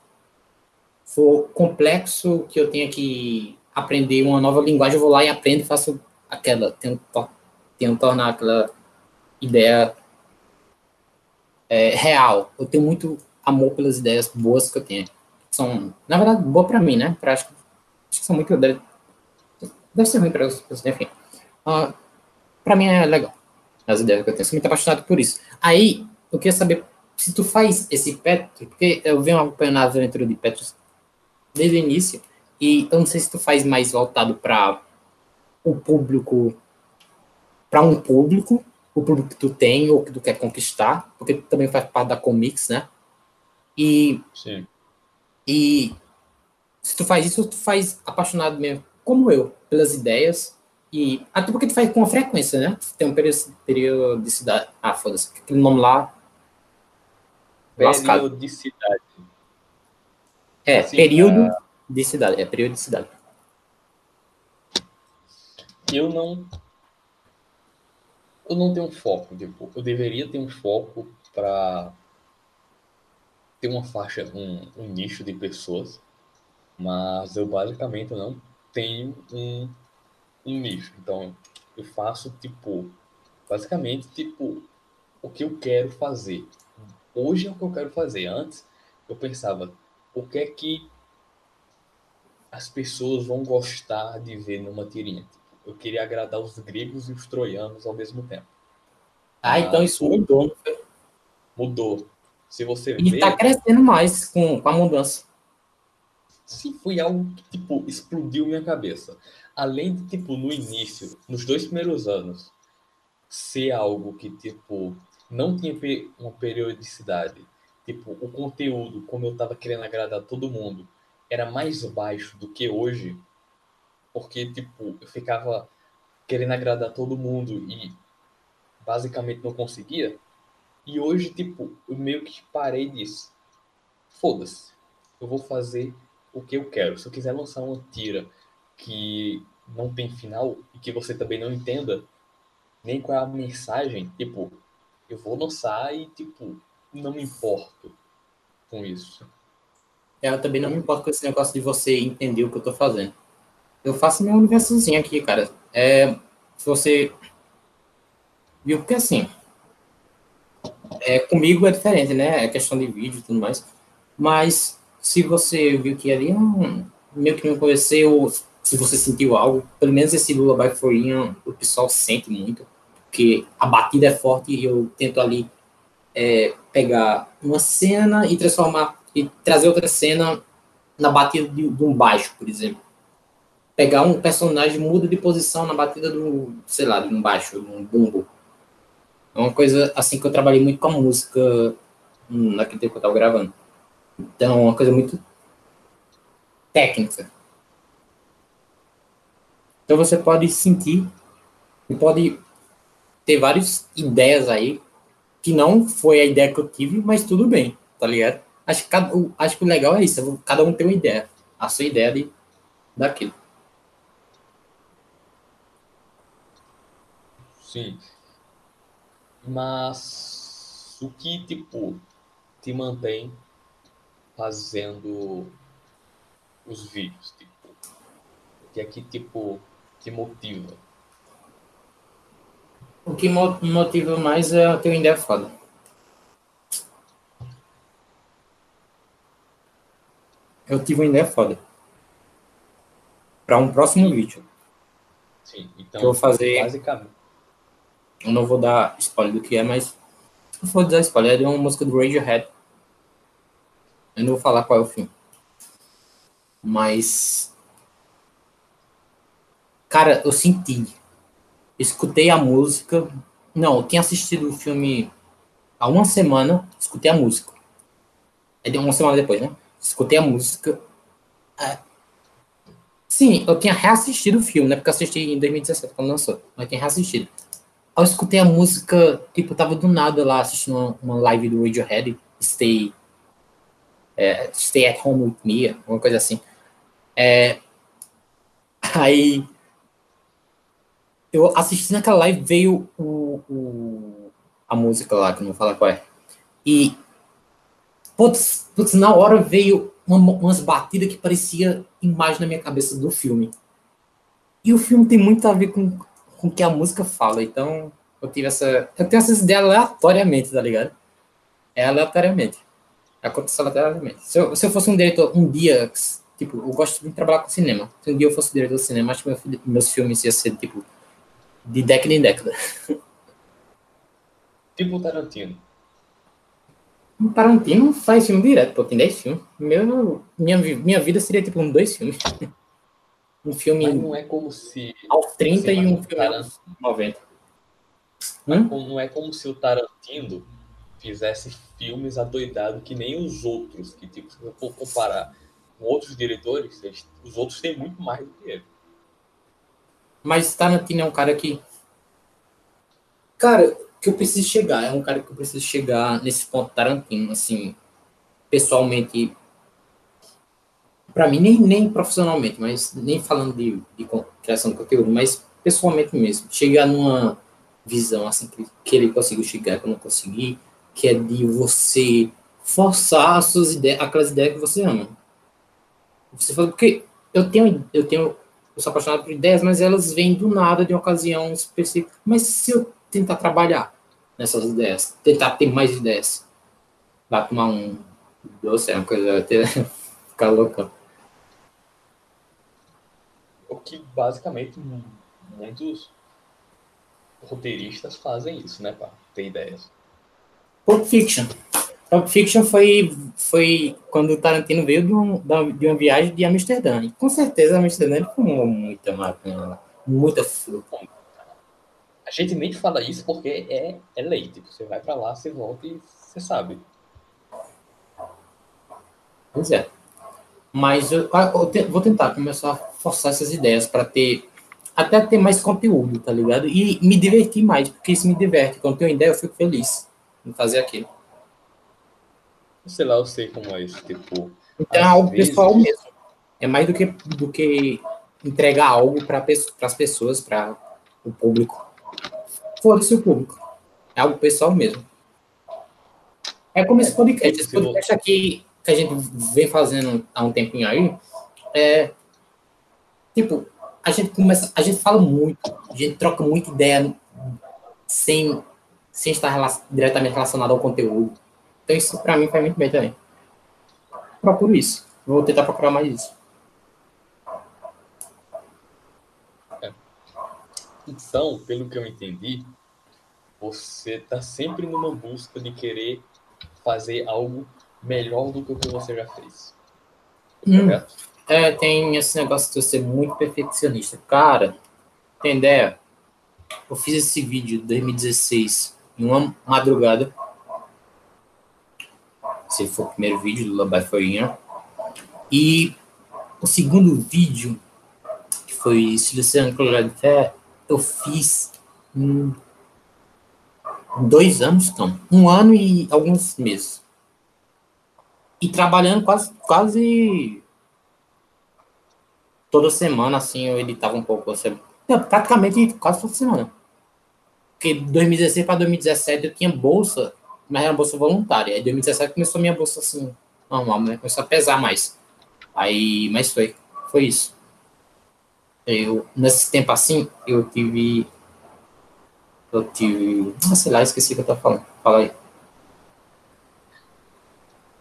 for complexo, que eu tenha que aprender uma nova linguagem, eu vou lá e aprendo e faço aquela, tento, tento tornar aquela ideia é, real. Eu tenho muito amor pelas ideias boas que eu tenho. São, na verdade, boa para mim, né? Pra, acho, acho que são muito. Deve, deve ser ruim para as pessoas, enfim. Uh, para mim é legal as ideias que eu tenho. Sou muito apaixonado por isso. Aí, eu queria saber se tu faz esse Petro, porque eu venho acompanhando a aventura de Petro desde o início. E eu não sei se tu faz mais voltado para o público, para um público, o público que tu tem ou que tu quer conquistar, porque tu também faz parte da Comics, né? E, Sim. e se tu faz isso, tu faz apaixonado mesmo, como eu, pelas ideias. E até porque tu faz com frequência, né? Tem um periodicidade. Ah, foda-se. Aquele nome lá. Lascado. Periodicidade. É, assim, período a... de cidade. É periodicidade. Eu não. Eu não tenho foco. Tipo, eu deveria ter um foco para ter uma faixa, um, um nicho de pessoas, mas eu basicamente não tenho um, um nicho. Então, eu faço, tipo, basicamente, tipo, o que eu quero fazer. Hoje é o que eu quero fazer. Antes, eu pensava, o que é que as pessoas vão gostar de ver numa tirinha? Eu queria agradar os gregos e os troianos ao mesmo tempo. Ah, então isso mudou, Mudou. Se você e está crescendo mais com, com a mudança. Sim, foi algo que, tipo, explodiu minha cabeça. Além de, tipo, no início, nos dois primeiros anos, ser algo que, tipo, não tinha uma periodicidade. Tipo, o conteúdo, como eu estava querendo agradar todo mundo, era mais baixo do que hoje. Porque, tipo, eu ficava querendo agradar todo mundo e basicamente não conseguia. E hoje, tipo, eu meio que parei disso. Foda-se. Eu vou fazer o que eu quero. Se eu quiser lançar uma tira que não tem final e que você também não entenda nem qual é a mensagem, tipo, eu vou lançar e, tipo, não me importo com isso. Eu também não me importo com esse negócio de você entender o que eu tô fazendo. Eu faço meu universozinho aqui, cara. É, se você viu, porque assim, é, comigo é diferente, né? É questão de vídeo e tudo mais. Mas se você viu que ali hum, meio que não conheceu, se você sentiu algo, pelo menos esse for Ian, o pessoal sente muito, porque a batida é forte e eu tento ali é, pegar uma cena e transformar e trazer outra cena na batida de, de, um baixo, por exemplo. Pegar um personagem muda de posição na batida do, sei lá, de um baixo, de um bumbo. É uma coisa assim que eu trabalhei muito com a música naquele tempo que eu estava gravando. Então, é uma coisa muito técnica. Então você pode sentir e pode ter várias ideias aí que não foi a ideia que eu tive, mas tudo bem, tá ligado? Acho que, cada, acho que o legal é isso, cada um tem uma ideia, a sua ideia de, daquilo. Sim. Mas o que, tipo, te mantém fazendo os vídeos, tipo, o que é que, tipo, te motiva? O que motiva mais é ter uma ideia foda. Eu tive uma ideia foda. Para um próximo vídeo. Sim, então, que eu vou fazer. Basicamente eu não vou dar spoiler do que é, mas não vou dar spoiler, é uma música do Radiohead. Eu não vou falar qual é o filme. Mas. Cara, eu senti. Escutei a música. Não, eu tinha assistido o filme há uma semana, escutei a música. É de uma semana depois, né? Escutei a música. É... Sim, eu tinha reassistido o filme, né? Porque eu assisti em 2017, quando lançou. Mas tinha reassistido eu escutei a música, tipo, tava do nada lá assistindo uma, uma live do Radiohead, Stay, é, Stay at Home with Me, uma coisa assim. É, aí, eu assisti naquela live, veio o, o, a música lá, que não vou falar qual é. E, putz, putz na hora veio uma, umas batidas que parecia imagem na minha cabeça do filme. E o filme tem muito a ver com com o que a música fala. Então, eu tive essa. Eu tenho essas ideias aleatoriamente, tá ligado? É aleatoriamente. Aconteceu aleatoriamente. Se eu, se eu fosse um diretor, um dia, tipo, eu gosto de trabalhar com cinema. Se um dia eu fosse diretor de cinema, acho que meu, meus filmes iam ser, tipo, de década em década. Tipo Tarantino. Um Tarantino faz filme direto, pô, tem 10 filmes. Meu, minha, minha vida seria tipo um dois filmes. Um filme. Mas não é como se. Aos 30 e um filme aos 90. Hum? Não é como se o Tarantino fizesse filmes adoidado que nem os outros. Que, tipo, se eu for comparar com outros diretores, os outros têm muito mais do que ele. Mas Tarantino é um cara que. Cara, que eu preciso chegar. É um cara que eu preciso chegar nesse ponto Tarantino, assim, pessoalmente. Para mim, nem, nem profissionalmente, mas nem falando de, de criação de conteúdo, mas pessoalmente mesmo. Chegar numa visão assim que, que ele conseguiu chegar, que eu não consegui, que é de você forçar as suas ideias, aquelas ideias que você ama. Você fala, porque eu tenho, eu tenho eu sou apaixonado por ideias, mas elas vêm do nada, de uma ocasião específica. Mas se eu tentar trabalhar nessas ideias, tentar ter mais ideias, vai tomar um doce, é uma coisa até ficar louca. O que basicamente muitos roteiristas fazem isso, né, para ter ideias. Pulp Fiction. Pulp Fiction foi, foi quando o Tarantino veio de, um, de uma viagem de Amsterdã. E com certeza Amsterdã ele fumou muita maconha, muita fruta. A gente nem fala isso porque é, é leite. Você vai para lá, você volta e você sabe. Pois é. Mas eu, eu, vou tentar começar a forçar essas ideias para ter até ter mais conteúdo, tá ligado? E me divertir mais, porque isso me diverte. Quando tenho ideia, eu fico feliz em fazer aquilo. Sei lá, eu sei como é isso, tipo. Então é algo vezes... pessoal mesmo. É mais do que, do que entregar algo para as pessoas, para o público. Foda-se o público. É algo pessoal mesmo. É como esse é, podcast. Esse podcast aqui que a gente vem fazendo há um tempinho aí, é tipo, a gente começa, a gente fala muito, a gente troca muita ideia sem, sem estar diretamente relacionado ao conteúdo. Então isso para mim faz muito bem também. Procuro isso. Vou tentar procurar mais isso. É. Então, pelo que eu entendi, você está sempre numa busca de querer fazer algo melhor do que o que você já fez. Hum, é, tem esse negócio de eu ser muito perfeccionista. Cara, tem ideia? Eu fiz esse vídeo em 2016, em uma madrugada se for o primeiro vídeo do Forinha. E o segundo vídeo, que foi Seleção Colorado de Fé, eu fiz em dois anos, então, um ano e alguns meses. E trabalhando quase, quase toda semana, assim, eu editava um pouco, assim, praticamente quase toda semana. Porque de 2016 para 2017 eu tinha bolsa mas era bolsa voluntária. Aí em 2017 começou minha bolsa assim, normal, né? Começou a pesar mais. Aí, mas foi, foi isso. Eu, nesse tempo assim, eu tive. Eu tive. Ah, sei lá, esqueci o que eu tô falando. Fala aí.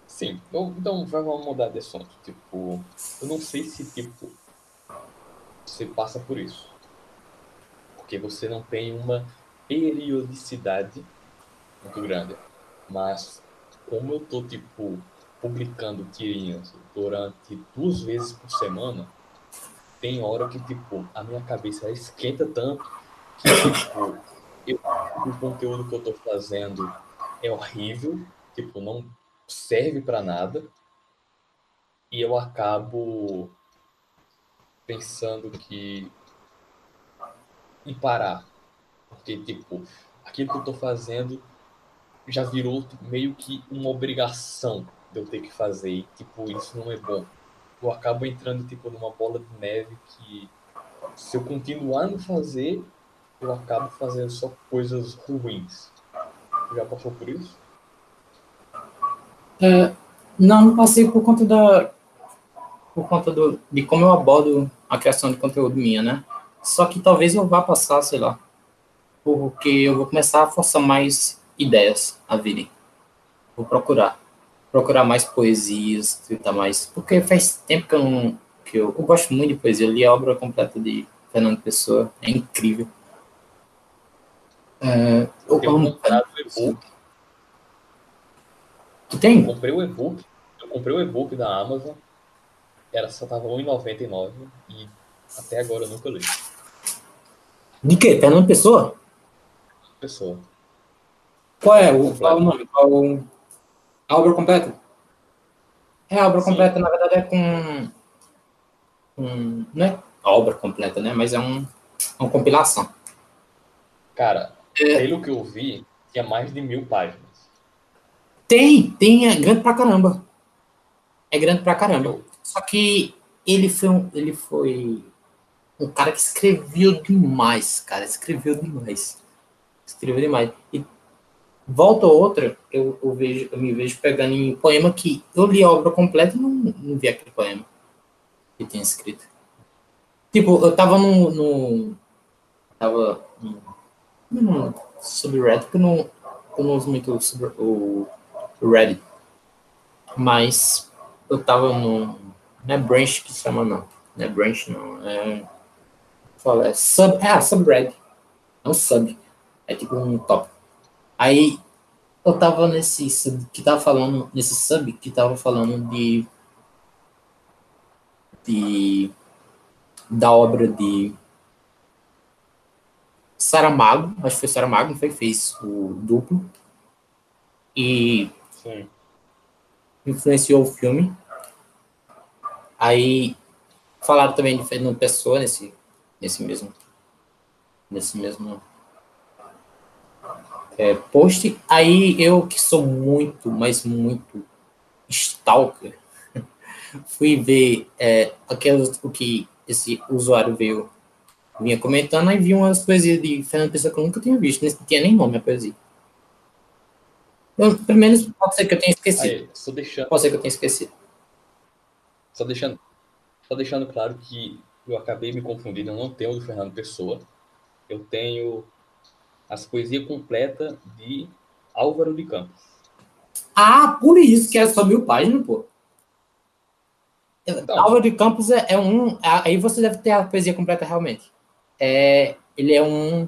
Sim, então vamos mudar de assunto. Tipo, eu não sei se tipo você passa por isso. Porque você não tem uma periodicidade muito grande. Mas como eu tô, tipo, publicando tirinhas durante duas vezes por semana, tem hora que, tipo, a minha cabeça esquenta tanto que, tipo, eu, o conteúdo que eu tô fazendo é horrível, tipo, não serve para nada. E eu acabo pensando que e parar. Porque, tipo, aquilo que eu tô fazendo já virou meio que uma obrigação de eu ter que fazer. E, tipo, isso não é bom. Eu acabo entrando, tipo, numa bola de neve que, se eu continuar a não fazer, eu acabo fazendo só coisas ruins. Já passou por isso? É, não, não passei por conta da por conta do, de como eu abordo a criação de conteúdo minha, né? Só que talvez eu vá passar, sei lá, porque eu vou começar a forçar mais ideias a virem. Vou procurar. Procurar mais poesias, tentar mais. Porque faz tempo que eu não. Que eu, eu gosto muito de poesia. Eu li a obra completa de Fernando Pessoa. É incrível. É, eu, eu amo. e-book. Tu tem? Eu comprei o e-book. Eu comprei o e-book da Amazon. Era só tava R$1,99 e até agora eu nunca li. De quê? Fernando Pessoa? Pessoa. Qual é o, qual é o nome? Qual a obra completa? É, a obra Sim. completa, na verdade, é com. com- não é a obra completa, né? Mas é um, uma compilação. Cara, É. pelo que eu vi, tinha mais de mil páginas. Tem, tem, é grande pra caramba. É grande pra caramba. Só que ele foi um, ele foi um cara que escreveu demais, cara. Escreveu demais. Escreveu demais. E volta ou outra, eu, eu vejo, eu me vejo pegando em poema que eu li a obra completa e não, não vi aquele poema que tinha escrito. Tipo, eu tava no. no tava no, no subreddit, porque eu não, eu não uso muito sub, o Reddit. Mas eu tava no. Não é branch que chama, não. Não é branch, não. É. Fala, é sub. É, subreddit. É um sub. É tipo um top. Aí eu tava nesse sub que tava falando. Nesse sub que tava falando de. De. Da obra de. Saramago, acho que foi Saramago, foi que fez o duplo. E Sim. influenciou o filme. Aí falaram também de Fernando Pessoa nesse, nesse mesmo nesse mesmo é, post. Aí eu que sou muito, mas muito stalker, fui ver é, aquelas o que esse usuário veio vinha comentando e vi umas poesias de Fernando Pessoa que eu nunca tinha visto, nem tinha nem nome a poesia. Eu, pelo menos pode ser que eu tenha esquecido. Aí, só deixando, Pode ser que eu tenha esquecido. só deixando, só deixando claro que eu acabei me confundindo, eu não tenho o do Fernando Pessoa. Eu tenho as poesias completas de Álvaro de Campos. Ah, por isso que é só mil páginas, pô. Então. Álvaro de Campos é, é um. Aí você deve ter a poesia completa realmente. É, ele é um.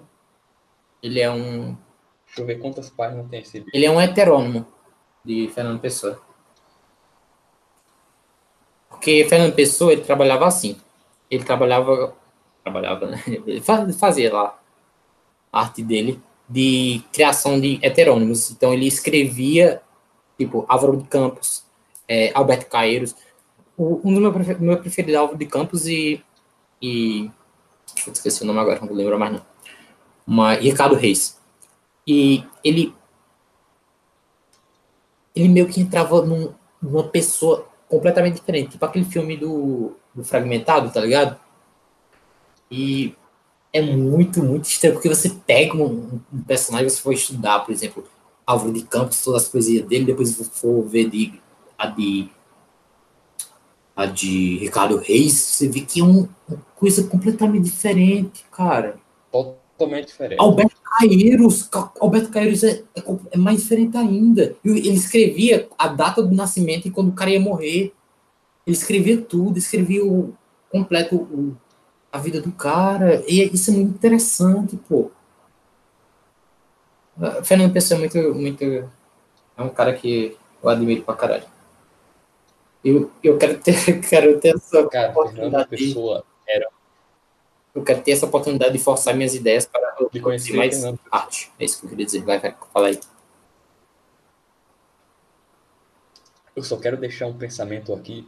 Ele é um. Deixa eu ver quantas páginas tem esse livro. Ele é um heterônimo de Fernando Pessoa. Porque Fernando Pessoa, ele trabalhava assim. Ele trabalhava. Trabalhava, né? Ele fa- fazia lá a arte dele de criação de heterônimos. Então ele escrevia, tipo, Álvaro de Campos, é, Alberto Caeiros. O- um dos meus prefer- meu preferido é Álvaro de Campos e. e esqueci o nome agora, não vou lembrar mais não. Mas, Ricardo Reis. E ele ele meio que entrava num- numa pessoa completamente diferente. Tipo aquele filme do, do Fragmentado, tá ligado? E é muito, muito estranho, porque você pega um, um personagem, você for estudar, por exemplo, Álvaro de Campos, todas as poesias dele, depois for ver de, a de a de Ricardo Reis, você vê que é um- uma coisa completamente diferente, cara. Totalmente diferente. Alberto Caeiros, Ca- Alberto Caeiros é, é é mais diferente ainda. Ele escrevia a data do nascimento e quando o cara ia morrer. Ele escrevia tudo, escrevia o completo o- a vida do cara. E isso é muito interessante, pô. Ah, Fernando Pessoa é muito, muito. É um cara que eu admiro pra caralho. Eu, eu quero ter, quero ter essa Cara, oportunidade. de- Pessoa Eu quero ter essa oportunidade de forçar minhas ideias para eu conhecer mais Fernando arte. É isso que eu queria dizer. Vai, vai, fala aí. Eu só quero deixar um pensamento aqui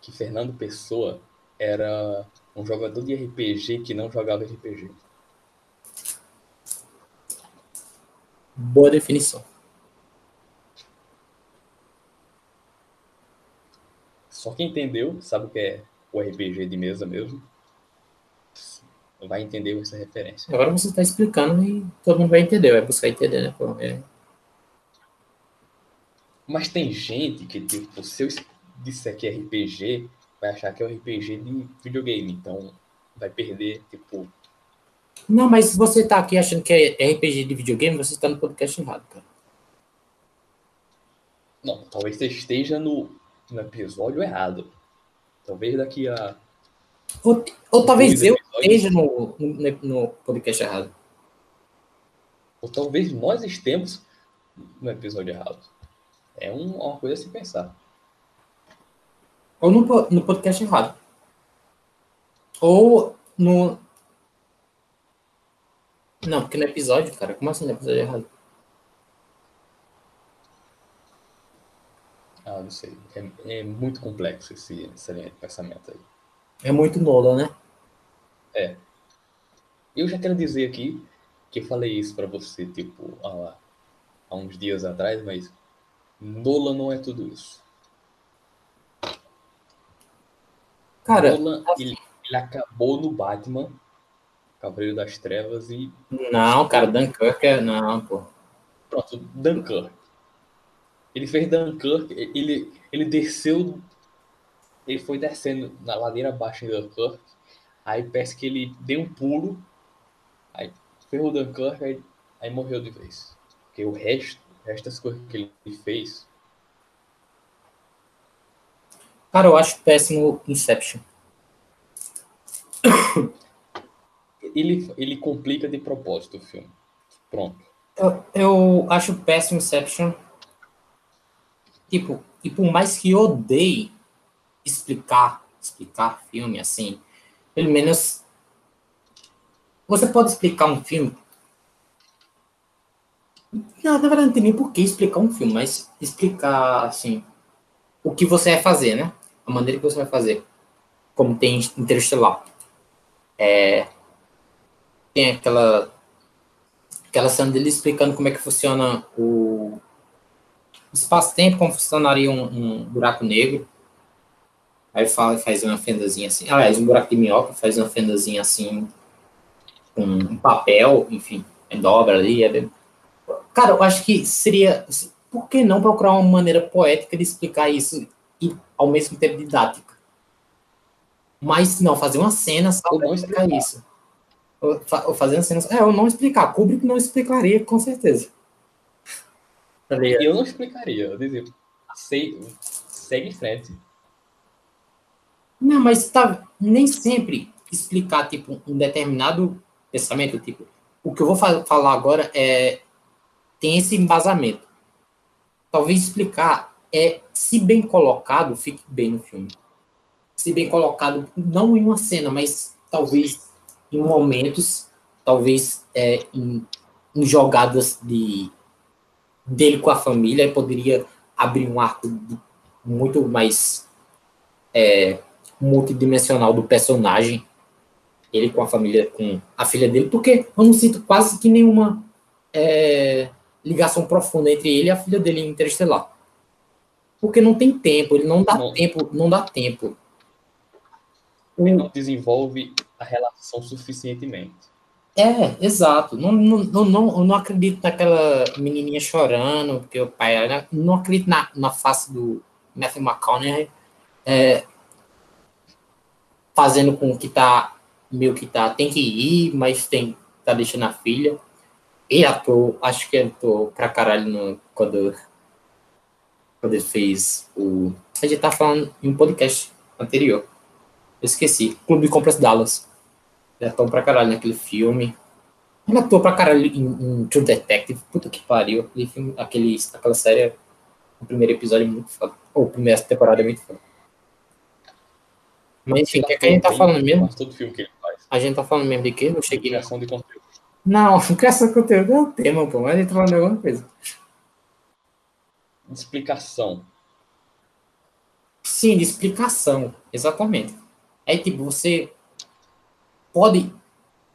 que Fernando Pessoa era um jogador de RPG que não jogava RPG. Boa definição. Só quem entendeu, sabe o que é o RPG de mesa mesmo, vai entender essa referência. Agora você está explicando e todo mundo vai entender. Vai buscar entender, né? Pô, é. Mas tem gente que, tipo, se eu disser que é RPG, vai achar que é um RPG de videogame. Então, vai perder, tipo, Não, mas se você tá aqui achando que é RPG de videogame, você está no podcast errado, cara. Não, talvez você esteja no, no episódio errado. Talvez daqui a. Ou, ou talvez eu esteja no, no, no podcast errado. Ou talvez nós estemos no episódio errado. É um- uma coisa a se pensar. Ou no, no podcast errado. Ou no. Não, porque no episódio, cara. Como assim no episódio errado? Ah, não sei. É, é muito complexo esse, de pensamento aí. É muito Nolan, né? É. Eu já quero dizer aqui que eu falei isso pra você, tipo, há, há uns dias atrás, mas Nolan não é tudo isso. Cara, Nolan, ele, ele acabou no Batman, Cavaleiro das Trevas, e não, cara, Dunkirk é. Não, pô. pronto, Dunkirk. Ele fez Dunkirk, ele, ele desceu, ele foi descendo na ladeira abaixo em Dunkirk, aí parece que ele deu um pulo, aí ferrou Dunkirk, aí, aí morreu de vez. Porque o resto, o resto das coisas que ele fez, Cara, eu acho péssimo Inception. ele, ele complica de propósito o filme. Pronto. Eu, eu acho péssimo Inception. Tipo, e por mais que eu odeie explicar, explicar filme assim, pelo menos você pode explicar um filme. Não, na verdade não tem nem por que explicar um filme, mas explicar assim o que você vai fazer, né? A maneira que você vai fazer. Como tem Interestelar. É, tem aquela aquela cena dele explicando como é que funciona o espaço-tempo, como funcionaria um, um buraco negro. Aí fala, faz uma fendazinha assim. Aliás, um buraco de minhoca, faz uma fendazinha assim, com um papel, enfim, dobra ali. É bem... Cara, eu acho que seria. Por que não procurar uma maneira poética de explicar isso e ao mesmo tempo didática? Mas não, fazer uma cena só não explicar explicar. isso. Ou, fa- fazer uma cena. É, eu não explicar. Kubrick não explicaria, com certeza. Tá eu não explicaria, eu dizia, sei, segue em frente. Não, mas tá, nem sempre explicar tipo um determinado pensamento, tipo, o que eu vou fa- falar agora é tem esse embasamento. Talvez explicar é se bem colocado, fique bem no filme. Se bem colocado, não em uma cena, mas talvez em momentos, talvez é, em, em jogadas de dele com a família, poderia abrir um arco muito mais é, multidimensional do personagem, ele com a família, com a filha dele, porque eu não sinto quase que nenhuma é, ligação profunda entre ele e a filha dele em Interestelar. Porque não tem tempo, ele não dá Não. tempo, não dá tempo. Ele não desenvolve a relação suficientemente. É, exato. Não, não, não, não, acredito naquela menininha chorando, porque o pai. era- Não acredito na, na face do Matthew McConaughey é, fazendo com que tá meio que tá. Tem que ir, mas tem tá deixando a filha. E ator, acho que atuou pra caralho no, quando, quando ele fez o. A gente tá falando em um podcast anterior. Eu esqueci. Clube de Compras Dallas. Ele atuou pra caralho naquele filme. Ele atuou pra caralho em, em True Detective. Puta que pariu. Aquele filme, aquele, aquela série, o primeiro episódio é muito foda. Ou a primeira temporada é muito foda. Mas enfim, o que, é que a gente tá falando mesmo? Todo filme que ele faz. A gente tá falando mesmo de quê? Não cheguei na... Criação de conteúdo. Não, criação de conteúdo é o tema, pô. Mas a gente tá falando de alguma coisa. Explicação. Sim, de explicação. Exatamente. É tipo, você pode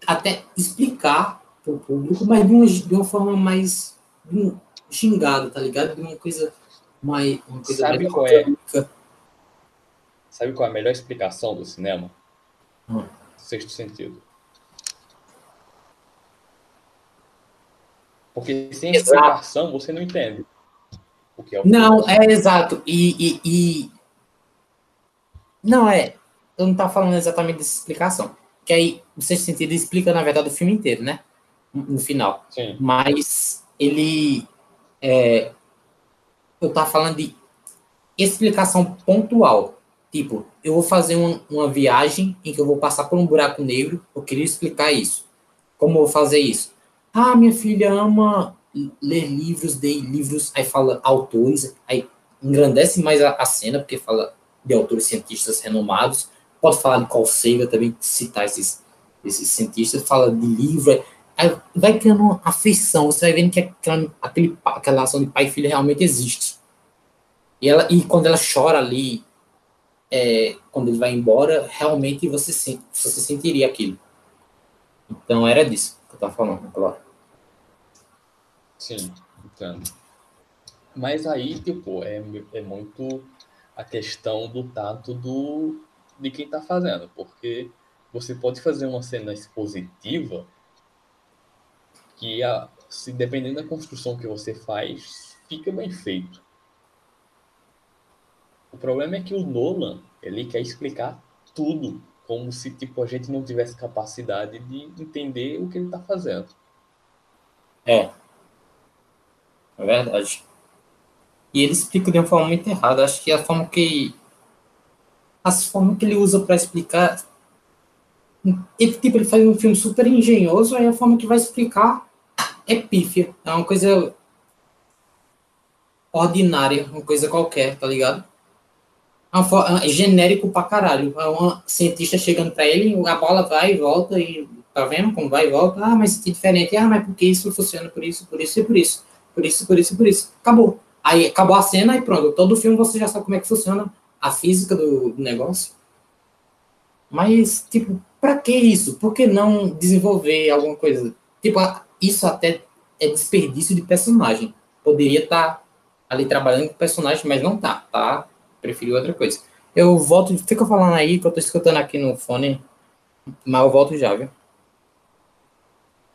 até explicar pro público, mas de uma, de uma forma mais um xingado, tá ligado? De uma coisa mais. Uma coisa Sabe mais qual é? orgânica. Sabe qual é a melhor explicação do cinema? Hum. Sexto sentido. Porque sem Exato. explicação você não entende o que é o Não, filme. é exato. E, e, e- Não, é. Eu não tava falando exatamente dessa explicação. Que aí, o sexto sentido explica, na verdade, o filme inteiro, né? No no final. Sim. mas ele é, eu tava falando de explicação pontual tipo eu vou fazer uma, uma viagem em que eu vou passar por um buraco negro eu queria explicar isso como eu vou fazer isso ah minha filha ama ler livros de livros aí fala autores aí engrandece mais a, a cena porque fala de autores cientistas renomados pode falar de Carl Sagan também citar esses esses cientistas fala de livro Aí vai criando uma afeição, você vai vendo que aquela, aquele, aquela relação de pai e filho realmente existe. E, ela, e quando ela chora ali, é, quando ele vai embora, realmente você, sente, você sentiria aquilo. Então era disso que eu estava falando, claro. Sim, entendo. Mas aí, tipo, é, é muito a questão do tato do, de quem está fazendo, porque você pode fazer uma cena expositiva que, a, se dependendo da construção que você faz, fica bem feito. O problema é que o Nolan, ele quer explicar tudo, como se tipo a gente não tivesse capacidade de entender o que ele está fazendo. É. É verdade. E ele explica de uma forma muito errada. Acho que a forma que as formas que ele usa para explicar ele, tipo, ele faz um filme super engenhoso, aí a forma que vai explicar é pífia. É uma coisa ordinária, uma coisa qualquer, tá ligado? É, é genérico pra caralho. É uma cientista chegando pra ele, a bola vai e volta, e tá vendo como vai e volta? Ah, mas é diferente. Ah, mas porque isso funciona por isso, por isso e por isso. Por isso, por isso por isso. Acabou. Aí acabou a cena e pronto. Todo filme você já sabe como é que funciona a física do, negócio. Mas, tipo, pra que isso? Por que não desenvolver alguma coisa? Tipo, isso até é desperdício de personagem. Poderia estar tá ali trabalhando com personagem, mas não tá, tá? Prefiro outra coisa. Eu volto, fica falando aí que eu tô escutando aqui no fone, mas eu volto já, viu?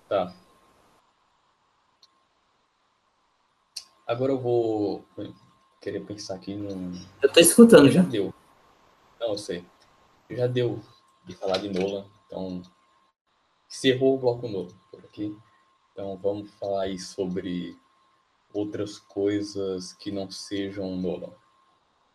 Tá. Agora eu vou querer pensar aqui no. Eu tô escutando já. Já deu. Não, eu sei. Já deu de falar de Nolan, então encerrou o bloco novo por aqui. Então vamos falar aí sobre outras coisas que não sejam Nolan.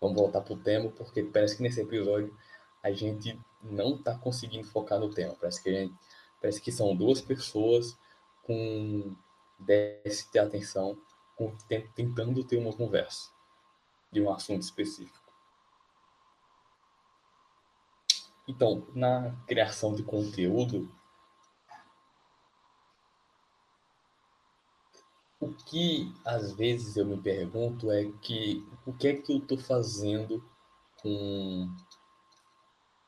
Vamos voltar para o tema, porque parece que nesse episódio a gente não está conseguindo focar no tema. Parece que, gente, parece que são duas pessoas com déficit de atenção com, tentando ter uma conversa de um assunto específico. Então, na criação de conteúdo, o que às vezes eu me pergunto é que o que é que eu estou fazendo com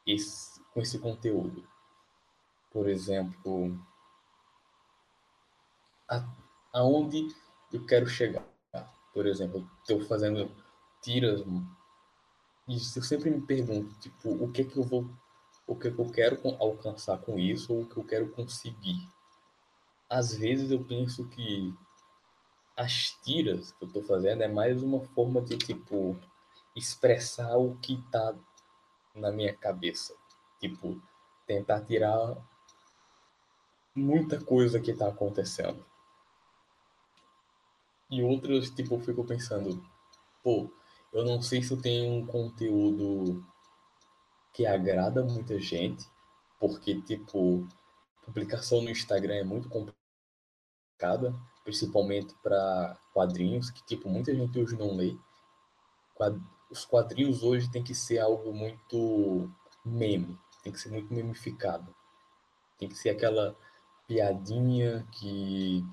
esse, com esse conteúdo? Por exemplo, a, aonde eu quero chegar? Por exemplo, estou fazendo tiras e eu sempre me pergunto, tipo, o que é que eu vou o que eu quero alcançar com isso ou o que eu quero conseguir. Às vezes eu penso que as tiras que eu estou fazendo é mais uma forma de tipo expressar o que está na minha cabeça, tipo tentar tirar muita coisa que está acontecendo. E outras, tipo, eu fico pensando, pô, eu não sei se eu tenho um conteúdo que agrada muita gente, porque, tipo, publicação no Instagram é muito complicada, principalmente para quadrinhos, que, tipo, muita gente hoje não lê. Os quadrinhos hoje tem que ser algo muito meme, tem que ser muito memificado. Tem que ser aquela piadinha que,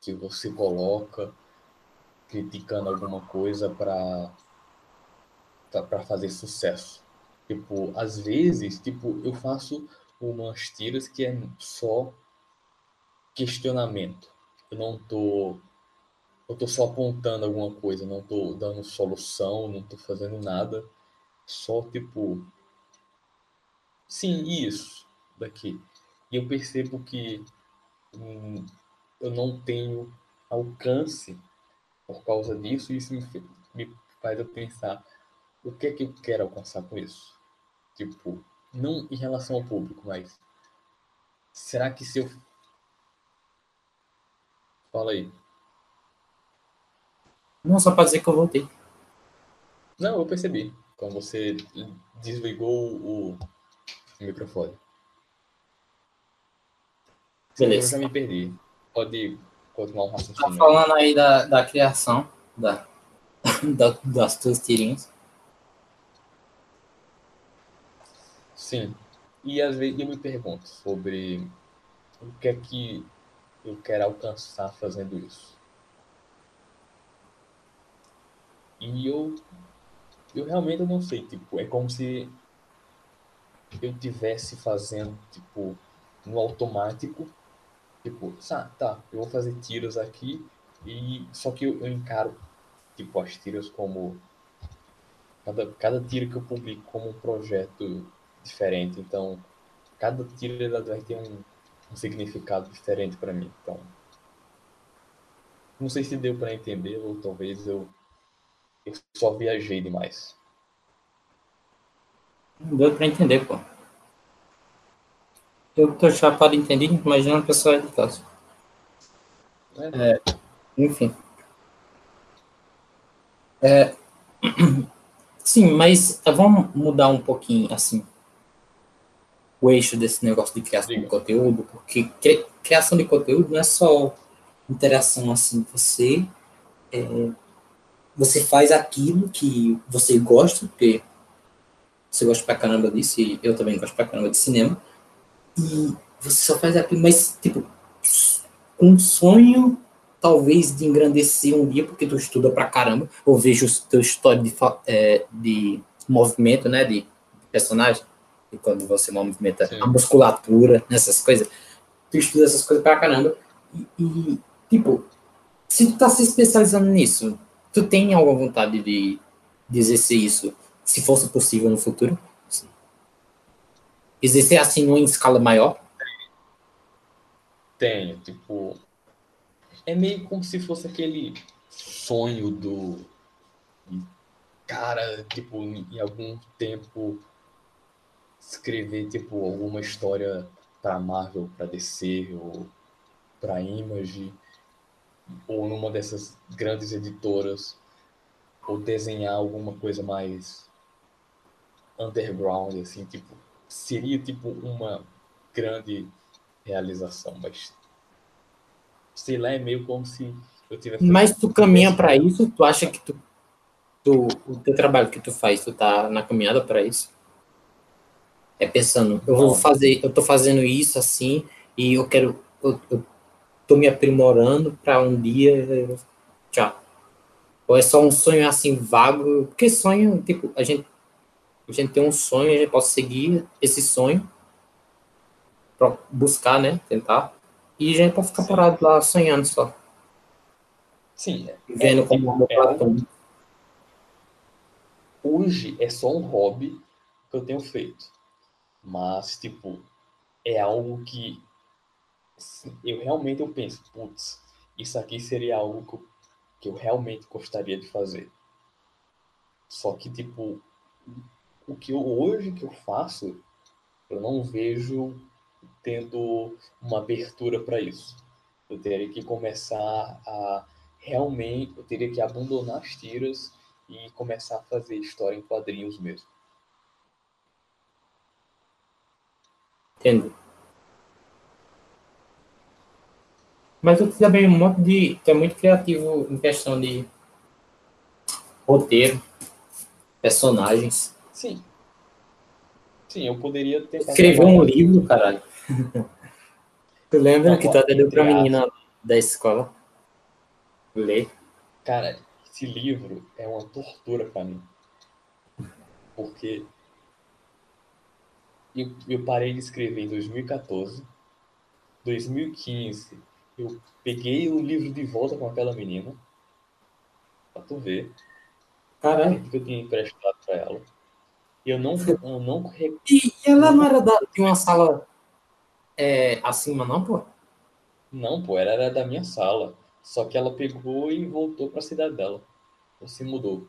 que você coloca criticando alguma coisa para para fazer sucesso. Tipo, às vezes, tipo, eu faço umas tiras que é só questionamento. Eu não tô eu tô só apontando alguma coisa, não tô dando solução, não tô fazendo nada, só tipo sim, isso daqui. E eu percebo que hum, eu não tenho alcance por causa disso, e isso me, me faz eu pensar o que é que eu quero alcançar com isso. Tipo, não em relação ao público, mas será que se eu. Fala aí. Não, só para dizer que eu voltei. Não, eu percebi. Então você desligou o microfone. Beleza. Eu já me perdi. Pode continuar um raciocínio. Tá falando aí da, da criação da, da, das tuas tirinhas. Sim. E às vezes eu me pergunto sobre o que é que eu quero alcançar fazendo isso. E E eu, eu realmente não sei, tipo, é como se eu tivesse fazendo, tipo, no automático, tipo, ah, tá, eu vou fazer tiros aqui, e só que eu, eu encaro, tipo, as tiras como cada, cada tiro que eu publico como um projeto diferente, então cada tiro vai ter um, um significado diferente para mim, então não sei se deu para entender ou talvez eu, eu só viajei demais. Não deu para entender, pô. Eu tô chapado entendido, imaginando a pessoa de casa. É. É, enfim. É, sim, mas tá, vamos mudar um pouquinho, assim, o eixo desse negócio de criação Sim. de conteúdo, porque criação de conteúdo não é só interação assim, você é, você faz aquilo que você gosta, porque você gosta pra caramba disso, e eu também gosto pra caramba de cinema, e você só faz aquilo, mas, tipo, com um sonho, talvez, de engrandecer um dia, porque tu estuda pra caramba, ou vejo o teu história de, é, de movimento, né, de personagem, e quando você movimenta Sim. a musculatura, nessas coisas, tu estuda essas coisas pra caramba, e, e Tipo, se tu tá se especializando nisso, tu tem alguma vontade de, de exercer isso, se fosse possível no futuro? Exercer assim em escala maior? Tenho, tipo. É meio como se fosse aquele sonho do. Cara, tipo, em algum tempo escrever, tipo, alguma história para Marvel, para DC ou para Image ou numa dessas grandes editoras, ou desenhar alguma coisa mais underground, assim, tipo, seria tipo uma grande realização, mas sei lá, é meio como se eu tivesse. Mas tu caminha para isso? Tu acha que tu, tu, o teu trabalho que tu faz, tu tá na caminhada para isso? É pensando, eu vou fazer, eu tô fazendo isso assim e eu quero, eu, eu tô me aprimorando para um dia tchau. Ou é só um sonho assim vago? Porque sonho, tipo, a gente a gente tem um sonho, a gente pode seguir esse sonho buscar, né, tentar. E a gente pode ficar Sim. parado lá sonhando só. Sim. É, Vendo é, como é, é, Hoje é só um hobby que eu tenho feito. Mas, tipo, é algo que eu realmente eu penso, putz, isso aqui seria algo que eu, que eu realmente gostaria de fazer. Só que, tipo, o que eu, hoje que eu faço, eu não vejo tendo uma abertura para isso. Eu teria que começar a realmente, eu teria que abandonar as tiras e começar a fazer história em quadrinhos mesmo. Entendo. Mas tu também um monte de. Tu é muito criativo em questão de roteiro, personagens. Sim. Sim, eu poderia tentar. Escrever um livro, caralho. tu lembra Não, que tu até deu pra menina da escola ler? Cara, esse livro é uma tortura para mim. Porque eu, eu parei de escrever em 2014. 2015 eu peguei o livro de volta com aquela menina. Pra tu ver. Caralho. que eu tinha emprestado pra ela. Eu não. Eu não... E ela não era da, de uma sala é, acima, não, pô? Não, pô, ela era da minha sala. Só que ela pegou e voltou pra cidade dela. Ou se mudou.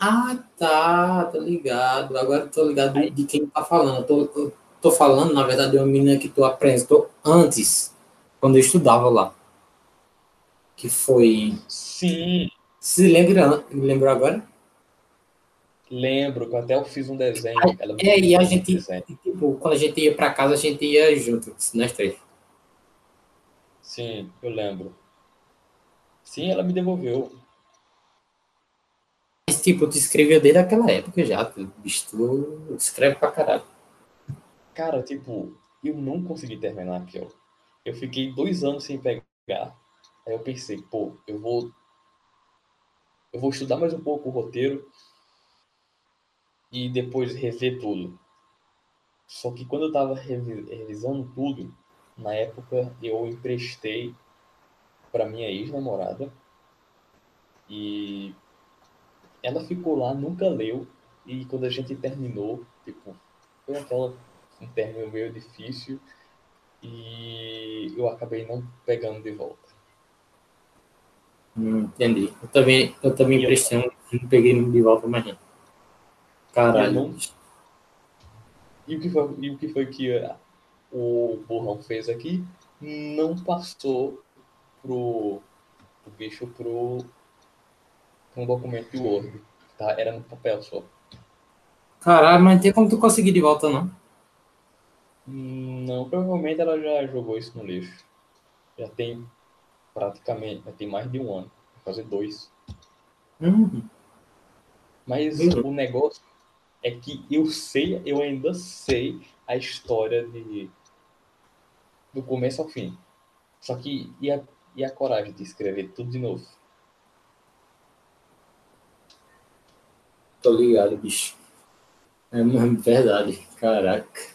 Ah, tá, tô ligado. Agora tô ligado Aí... de quem tá falando. Eu tô, eu tô falando, na verdade, de uma menina que tu apresentou antes quando eu estudava lá. Que foi. Sim. Se lembra, lembrou agora? Lembro, que até eu fiz um desenho. Ela é, e a gente, tipo, quando a gente ia para casa, a gente ia junto, nós três. Sim, eu lembro. Sim, ela me devolveu. Mas, tipo, tu escreveu desde aquela época já, tu, tu escreve pra caralho. Cara, tipo, eu não consegui terminar aquilo. Eu fiquei dois anos sem pegar. Aí eu pensei, pô, eu vou. eu vou estudar mais um pouco o roteiro e depois rever tudo. Só que quando eu estava revisando tudo, na época eu emprestei para minha ex-namorada e ela ficou lá, nunca leu e quando a gente terminou, tipo, foi aquela um término meio difícil e eu acabei não pegando de volta. Hum, entendi. Eu também, eu também emprestei um, não peguei de volta mais não. Caralho. Não... E o que foi, e o que, foi que o burrão fez aqui? Não passou pro o bicho pro, pro um documento de Word. Tá? Era no papel só. Caralho, mas não tem como tu conseguir de volta, não. Não, provavelmente ela já jogou isso no lixo. Já tem praticamente, já tem mais de um ano. Fazer dois. Uhum. Mas uhum. o negócio é que eu sei, eu ainda sei a história de do começo ao fim. Só que e a, e a coragem de escrever tudo de novo? Tô ligado, bicho. É verdade, caraca.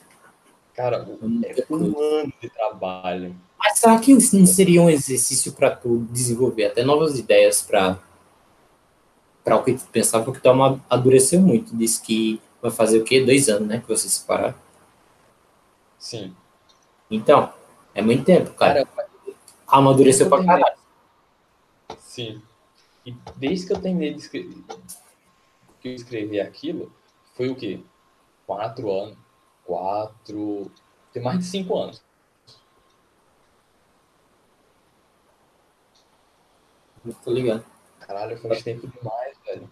Cara, é um ano de trabalho. Mas será que não seria um exercício para tu desenvolver até novas ideias para para o que tu pensava? Porque tu amadureceu muito. Disse que vai fazer o quê? Dois anos, né? Que você se separar. Sim. Então, é muito tempo, cara. cara amadureceu pra caralho. Sim. E desde que eu terminei de escrever, que eu escrevi aquilo, foi o quê? Quatro anos quatro, tem mais de cinco anos. Não tô ligado. Caralho, faz tempo demais, velho.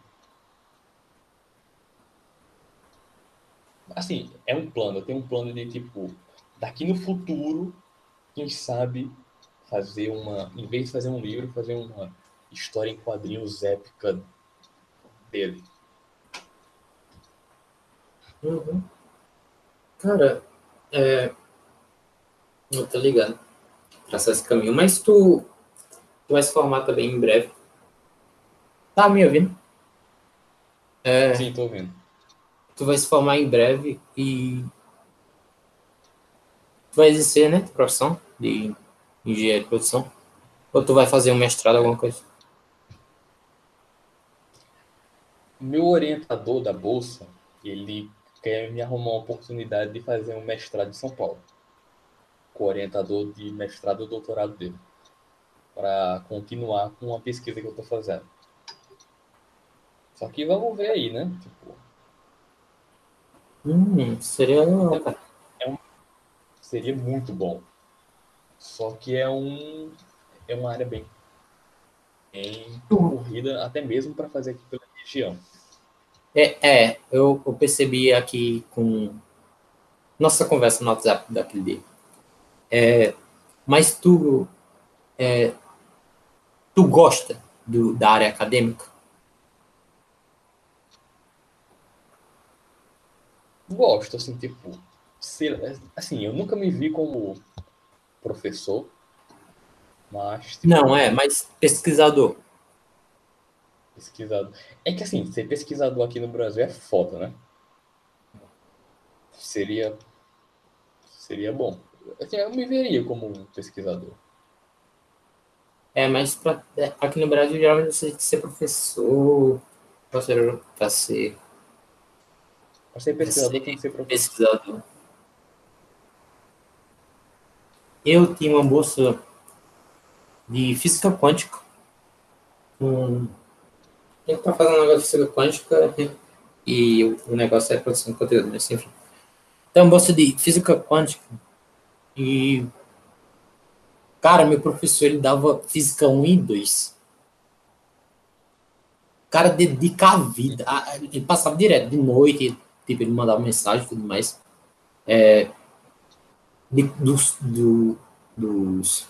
Assim, é um plano. Eu tenho um plano de tipo, daqui no futuro, quem sabe fazer uma, em vez de fazer um livro, fazer uma história em quadrinhos épica dele. Uhum. Cara, é... Não tô ligado. Traçar esse caminho. Mas tu, tu vai se formar também em breve. Tá me ouvindo? É... Sim, tô ouvindo. Tu vai se formar em breve e tu vai exercer, né? Profissão de engenharia de produção. Ou tu vai fazer um mestrado, alguma coisa? Meu orientador da bolsa, ele quer me arrumar uma oportunidade de fazer um mestrado em São Paulo, com o orientador de mestrado e doutorado dele, para continuar com a pesquisa que eu estou fazendo. Só que vamos ver aí, né? Tipo, hum, seria é um, seria muito bom. Só que é um é uma área bem, bem corrida, até mesmo para fazer aqui pela região. É, é eu, eu, percebi aqui com nossa conversa no WhatsApp daquele dia. É, mas tu, é, tu gosta do, da área acadêmica? Gosto, assim, tipo, ser, assim, eu nunca me vi como professor, mas... Tipo, Não, é, mas pesquisador pesquisador. É que assim, ser pesquisador aqui no Brasil é foda, né? Seria. Seria bom. Assim, eu me veria como pesquisador. É, mas pra, é, aqui no Brasil geralmente você tem que ser professor. Pra ser. Pra ser, pesquisador tem que ser professor. Pesquisador. Eu tinha uma bolsa de física quântica. Um, a gente tá fazendo um negócio de física quântica e o, negócio é produção de conteúdo, mas enfim. Então, bolsa de física quântica e cara, meu professor ele dava física 1 e 2. O cara dedica a vida, ele passava direto de noite, tipo, ele mandava mensagem e tudo mais. É, de, dos, do, dos,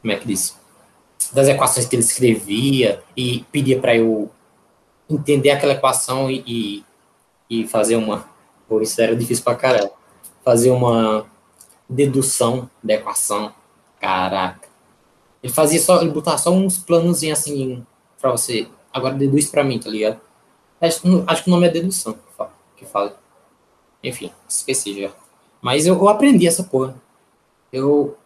como é que diz? Das equações que ele escrevia e pedia para eu entender aquela equação e, e, e fazer uma. Pô, isso era difícil pra caramba. Fazer uma dedução da equação. Caraca. Ele fazia só, ele botava só uns planos assim para você agora deduz pra mim, tá ligado? Acho, acho que o nome é dedução que fala. Enfim, esqueci já. Mas eu, eu aprendi essa porra. Eu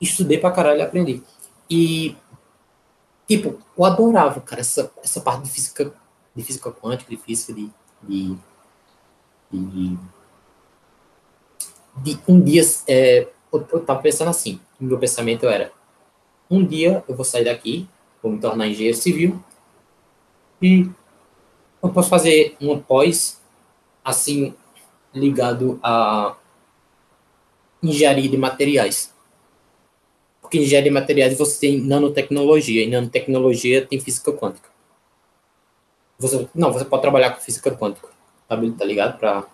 estudei pra caralho e aprendi. E, tipo, eu adorava, cara, essa, essa parte de física, de física quântica, de física de, de, de, de um dia, é, eu, eu tava pensando assim, o meu pensamento era, um dia eu vou sair daqui, vou me tornar engenheiro civil, e eu posso fazer uma pós, assim, ligado a engenharia de materiais. Porque engenharia de materiais você tem nanotecnologia, e nanotecnologia tem física quântica. Você, não, você pode trabalhar com física quântica, tá, tá ligado? Pra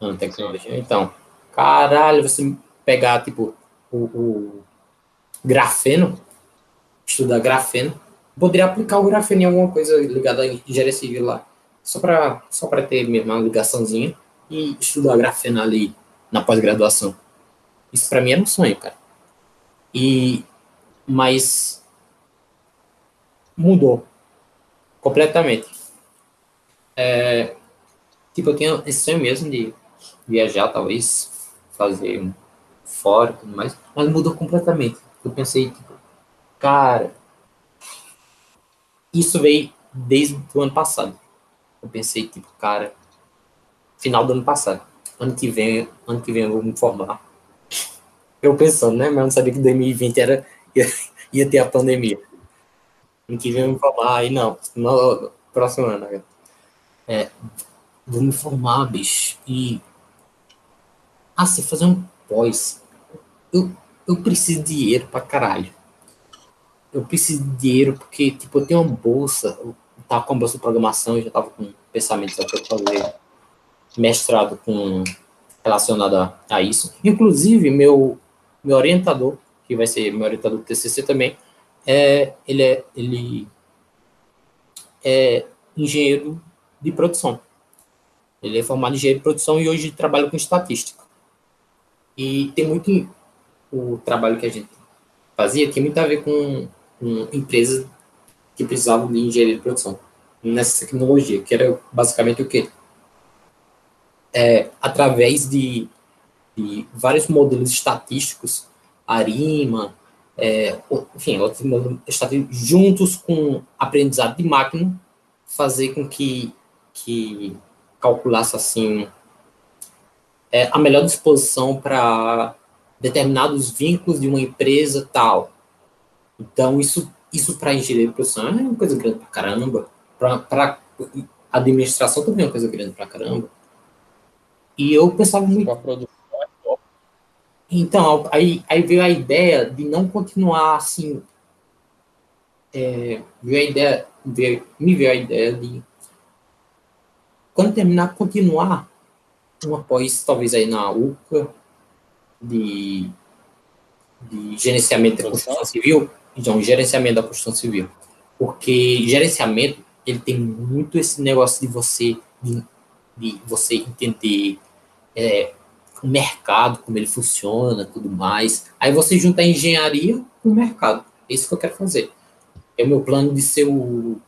nanotecnologia. Então, caralho, você pegar, tipo, o, o grafeno, estudar grafeno, poderia aplicar o grafeno em alguma coisa ligada à engenharia civil lá, só para só pra ter mesmo uma ligaçãozinha e estudar grafeno ali na pós-graduação. Isso para mim era um sonho, cara. E mas mudou completamente. É, tipo, eu tinha esse sonho mesmo de viajar, talvez fazer um fora tudo mais, mas mudou completamente. Eu pensei, tipo, cara, isso veio desde o ano passado. Eu pensei, tipo, cara, final do ano passado. Ano que vem, ano que vem eu vou me formar. Eu pensando, né? Mas eu não sabia que 2020 era, ia, ia ter a pandemia. Ano que vem eu vou me formar, aí não, no próximo ano. né? É, vou me formar, bicho. E. Ah, você fazer um pós. Eu, eu preciso de dinheiro pra caralho. Eu preciso de dinheiro porque, tipo, eu tenho uma bolsa. Eu tava com a bolsa de programação, eu já tava com pensamentos até fazer mestrado com relacionado a, a isso. Inclusive, meu, meu orientador, que vai ser meu orientador do TCC também, é, ele, é, ele é engenheiro de produção. Ele é formado em engenharia de produção e hoje trabalha com estatística. E tem muito o trabalho que a gente fazia tem muito a ver com, com empresas que precisavam de engenharia de produção nessa tecnologia, que era basicamente o quê? É, através de, de vários modelos estatísticos, ARIMA, é, enfim, outros modelos estatísticos, juntos com aprendizado de máquina, fazer com que, que calculasse assim é, a melhor disposição para determinados vínculos de uma empresa tal. Então, isso, isso para de produção é uma coisa grande para caramba. Para administração também é uma coisa grande para caramba. E eu pensava muito. Pra produção é top. Então, aí, aí veio a ideia de não continuar assim. É, veio a ideia, veio, me veio a ideia de quando terminar, continuar uma pós, talvez aí na UCA, de, de gerenciamento da construção civil, então, gerenciamento da construção civil. Porque gerenciamento, ele tem muito esse negócio de você, de, de você entender é, o mercado, como ele funciona, tudo mais. Aí você junta a engenharia com o mercado. É isso que eu quero fazer. É o meu plano de ser o,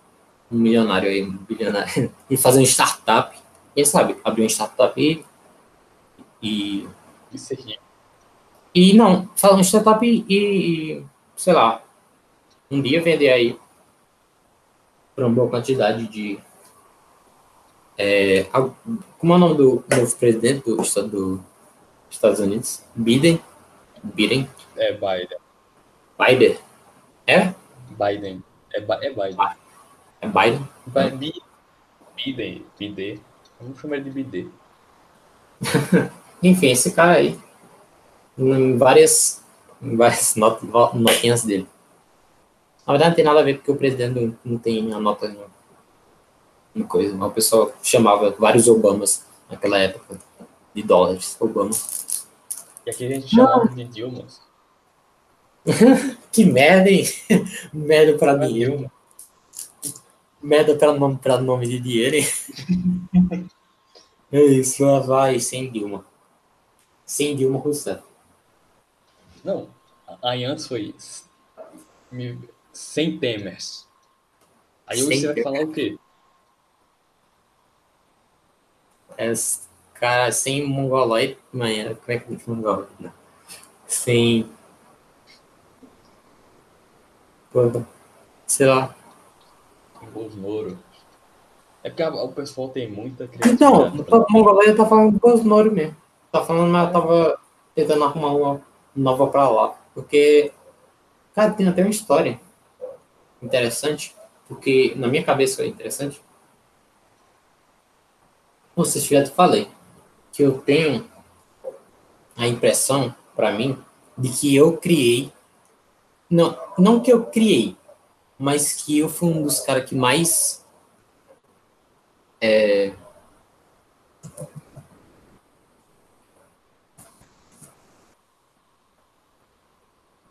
um milionário aí, um bilionário, e fazer uma startup. Quem sabe, abrir uma startup e. E, Isso aqui. e não, fazer uma startup e, e, sei lá, um dia vender aí para uma boa quantidade de. É, como é o nome do novo presidente do estado dos Estados Unidos? Biden? Biden? É Biden. Biden? É? Biden. É, é Biden. É Biden? Ba- Bi- Biden. Biden. Vamos chamar de Biden. Enfim, esse cara aí. Em várias, em várias not, notinhas dele. Na verdade, não tem nada a ver porque o presidente não, não tem a nota no, no coisa. Mas o pessoal chamava vários Obamas naquela época de dólares. Obama. E aqui a gente chamava de Dilma. Que merda, hein? merda pra dinheiro. Dilma. Merda pra nome, pra nome de dinheiro, hein? É isso, lá vai sem Dilma. Sem Dilma Rousseff. Não. Aí antes foi. Mil- Sem Temers. Aí hoje você vai falar o quê? É, cara, sem mongoloide, manhã, como é que diz mongoloide? Não. Sem. Sei lá. Bosnoro. É porque o pessoal tem muita Então, o mongoloide tá falando Bosnoro mesmo. Tá falando, mas eu tava tentando arrumar uma nova pra lá. Porque, cara, tem até uma história interessante. Porque na minha cabeça é interessante. Eu já falei. Que eu tenho a impressão, pra mim, de que eu criei. Não, não que eu criei, mas que eu fui um dos caras que mais. É,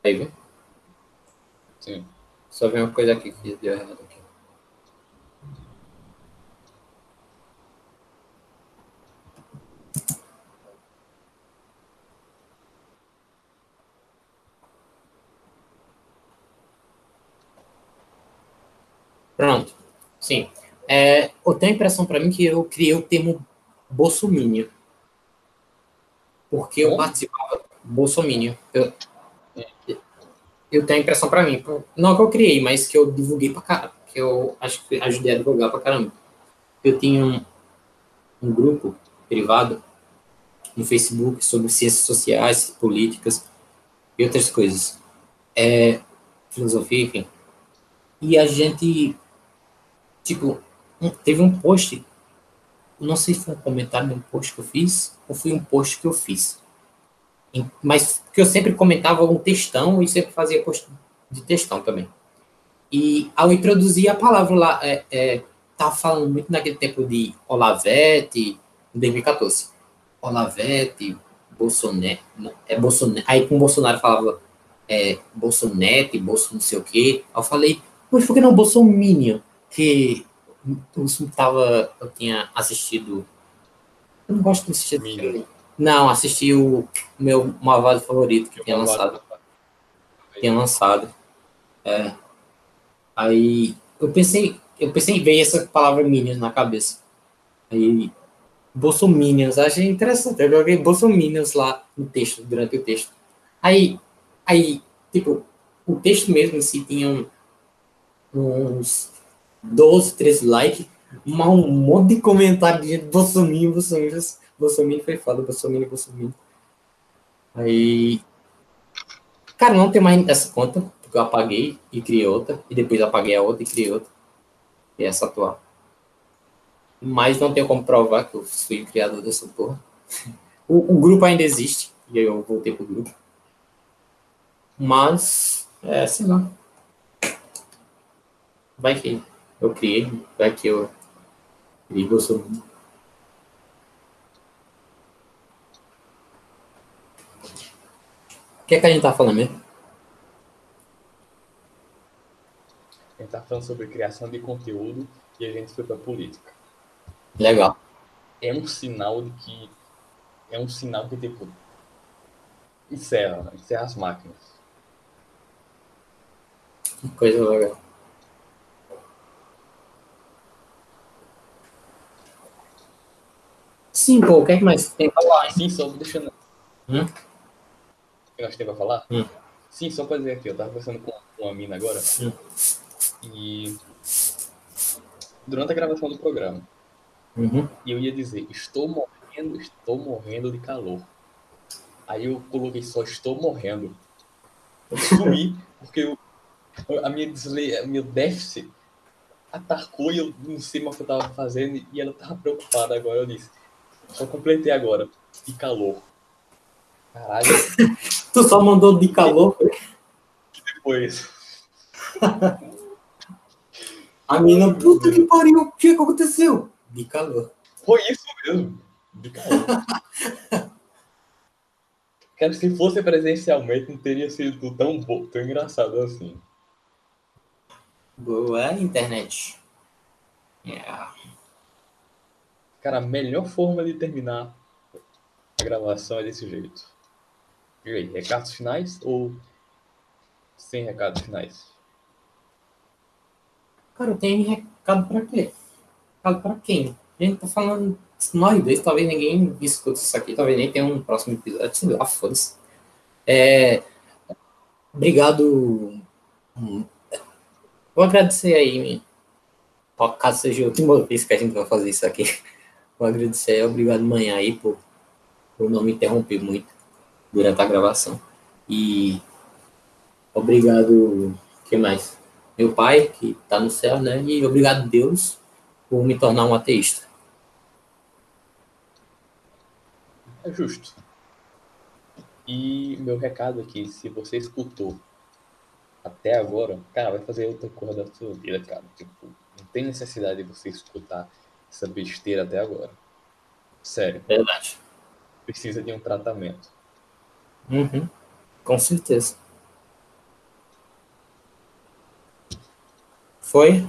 Aí? Só ver uma coisa aqui que deu errado aqui. Pronto. Sim. É, eu tenho a impressão para mim que eu criei o termo bolsomínio. Porque eu participava bolsomínio. Eu, eu tenho a impressão para mim, não que eu criei, mas que eu divulguei pra caramba, que eu acho que ajudei a divulgar pra caramba. Eu tinha um, um grupo privado no Facebook sobre ciências sociais, políticas e outras coisas. É, filosofia, enfim. E a gente, tipo, teve um post, não sei se foi um comentário de um post que eu fiz, ou foi um post que eu fiz. Mas que eu sempre comentava um textão e sempre fazia de textão também. E ao introduzir a palavra lá, é, é, tava falando muito naquele tempo de Olavete, em 2014. Olavete, Bolsonaro, é Bolsonaro. Aí com o Bolsonaro falava é, Bolsonete, Bolso não sei o quê. Aí eu falei, mas por que não Bolsominion? Que eu tava, eu tinha assistido. Eu não gosto de assistir. Minion. Não, assisti o meu Malvado favorito que tinha lançado. Tinha lançado. É. Aí eu pensei, eu pensei em ver essa palavra Minions na cabeça. Aí Bolsominions, achei interessante. Eu joguei Bolsominions lá no texto, durante o texto. Aí, aí, tipo, o texto mesmo em si tinha uns 12, 13 likes, mas um monte de comentário de gente Bolsominion, Bolsominion, Bolsominion foi foda, Bolsominion, Bolsominion. Aí, cara, não tem mais essa conta, porque eu apaguei e criei outra, e depois apaguei a outra e criei outra, e essa atual. Mas não tenho como provar que eu fui o criador dessa porra. O, o grupo ainda existe, e aí eu voltei pro grupo. Mas, é, sei lá. Vai que eu criei, vai que eu criei Bolsonaro. O que é que a gente tá falando mesmo? A gente tá falando sobre criação de conteúdo e a gente foi pra política. Legal. É um sinal de que. É um sinal que, tipo. Encerra, encerra as máquinas. Coisa legal. Sim, pô, o que é que mais tem pra falar? Sim, só deixando. Hum? Que nós temos pra falar? Hum. Sim, só pra dizer aqui, eu tava conversando com uma mina agora. Hum. E. Durante a gravação do programa. Uhum. E eu ia dizer, estou morrendo, estou morrendo de calor. Aí eu coloquei só, estou morrendo. Eu sumi, porque eu, a minha desle, a meu déficit atacou e eu não sei mais o que eu tava fazendo e ela tava preocupada agora. Eu disse, só completei agora, de calor. Caralho, Tu só mandou de calor. depois. A mina, puta que pariu, o que que aconteceu? De calor. Foi isso mesmo, de calor. Cara, se fosse presencialmente, não teria sido tão, bo- tão engraçado assim. Boa internet. Yeah. Cara, a melhor forma de terminar a gravação é desse jeito. E aí, recados finais ou sem recados finais? Cara, eu tenho recado pra quê? Recado pra quem? A gente tá falando nós dois, talvez ninguém escute isso aqui, talvez nem tenha um próximo episódio, sei lá, foda-se. É, obrigado. Vou agradecer aí, caso seja a última vez que a gente vai fazer isso aqui. Vou agradecer, obrigado manhã aí por, por não me interromper muito durante a gravação. E obrigado, que mais? Meu pai, que está no céu, né? E obrigado, Deus, por me tornar um ateísta. É justo. E meu recado aqui, se você escutou até agora, cara, vai fazer outra coisa da sua vida, cara. Tipo, não tem necessidade de você escutar essa besteira até agora. Sério. Verdade. Precisa de um tratamento. Uhum. Com certeza. Foi?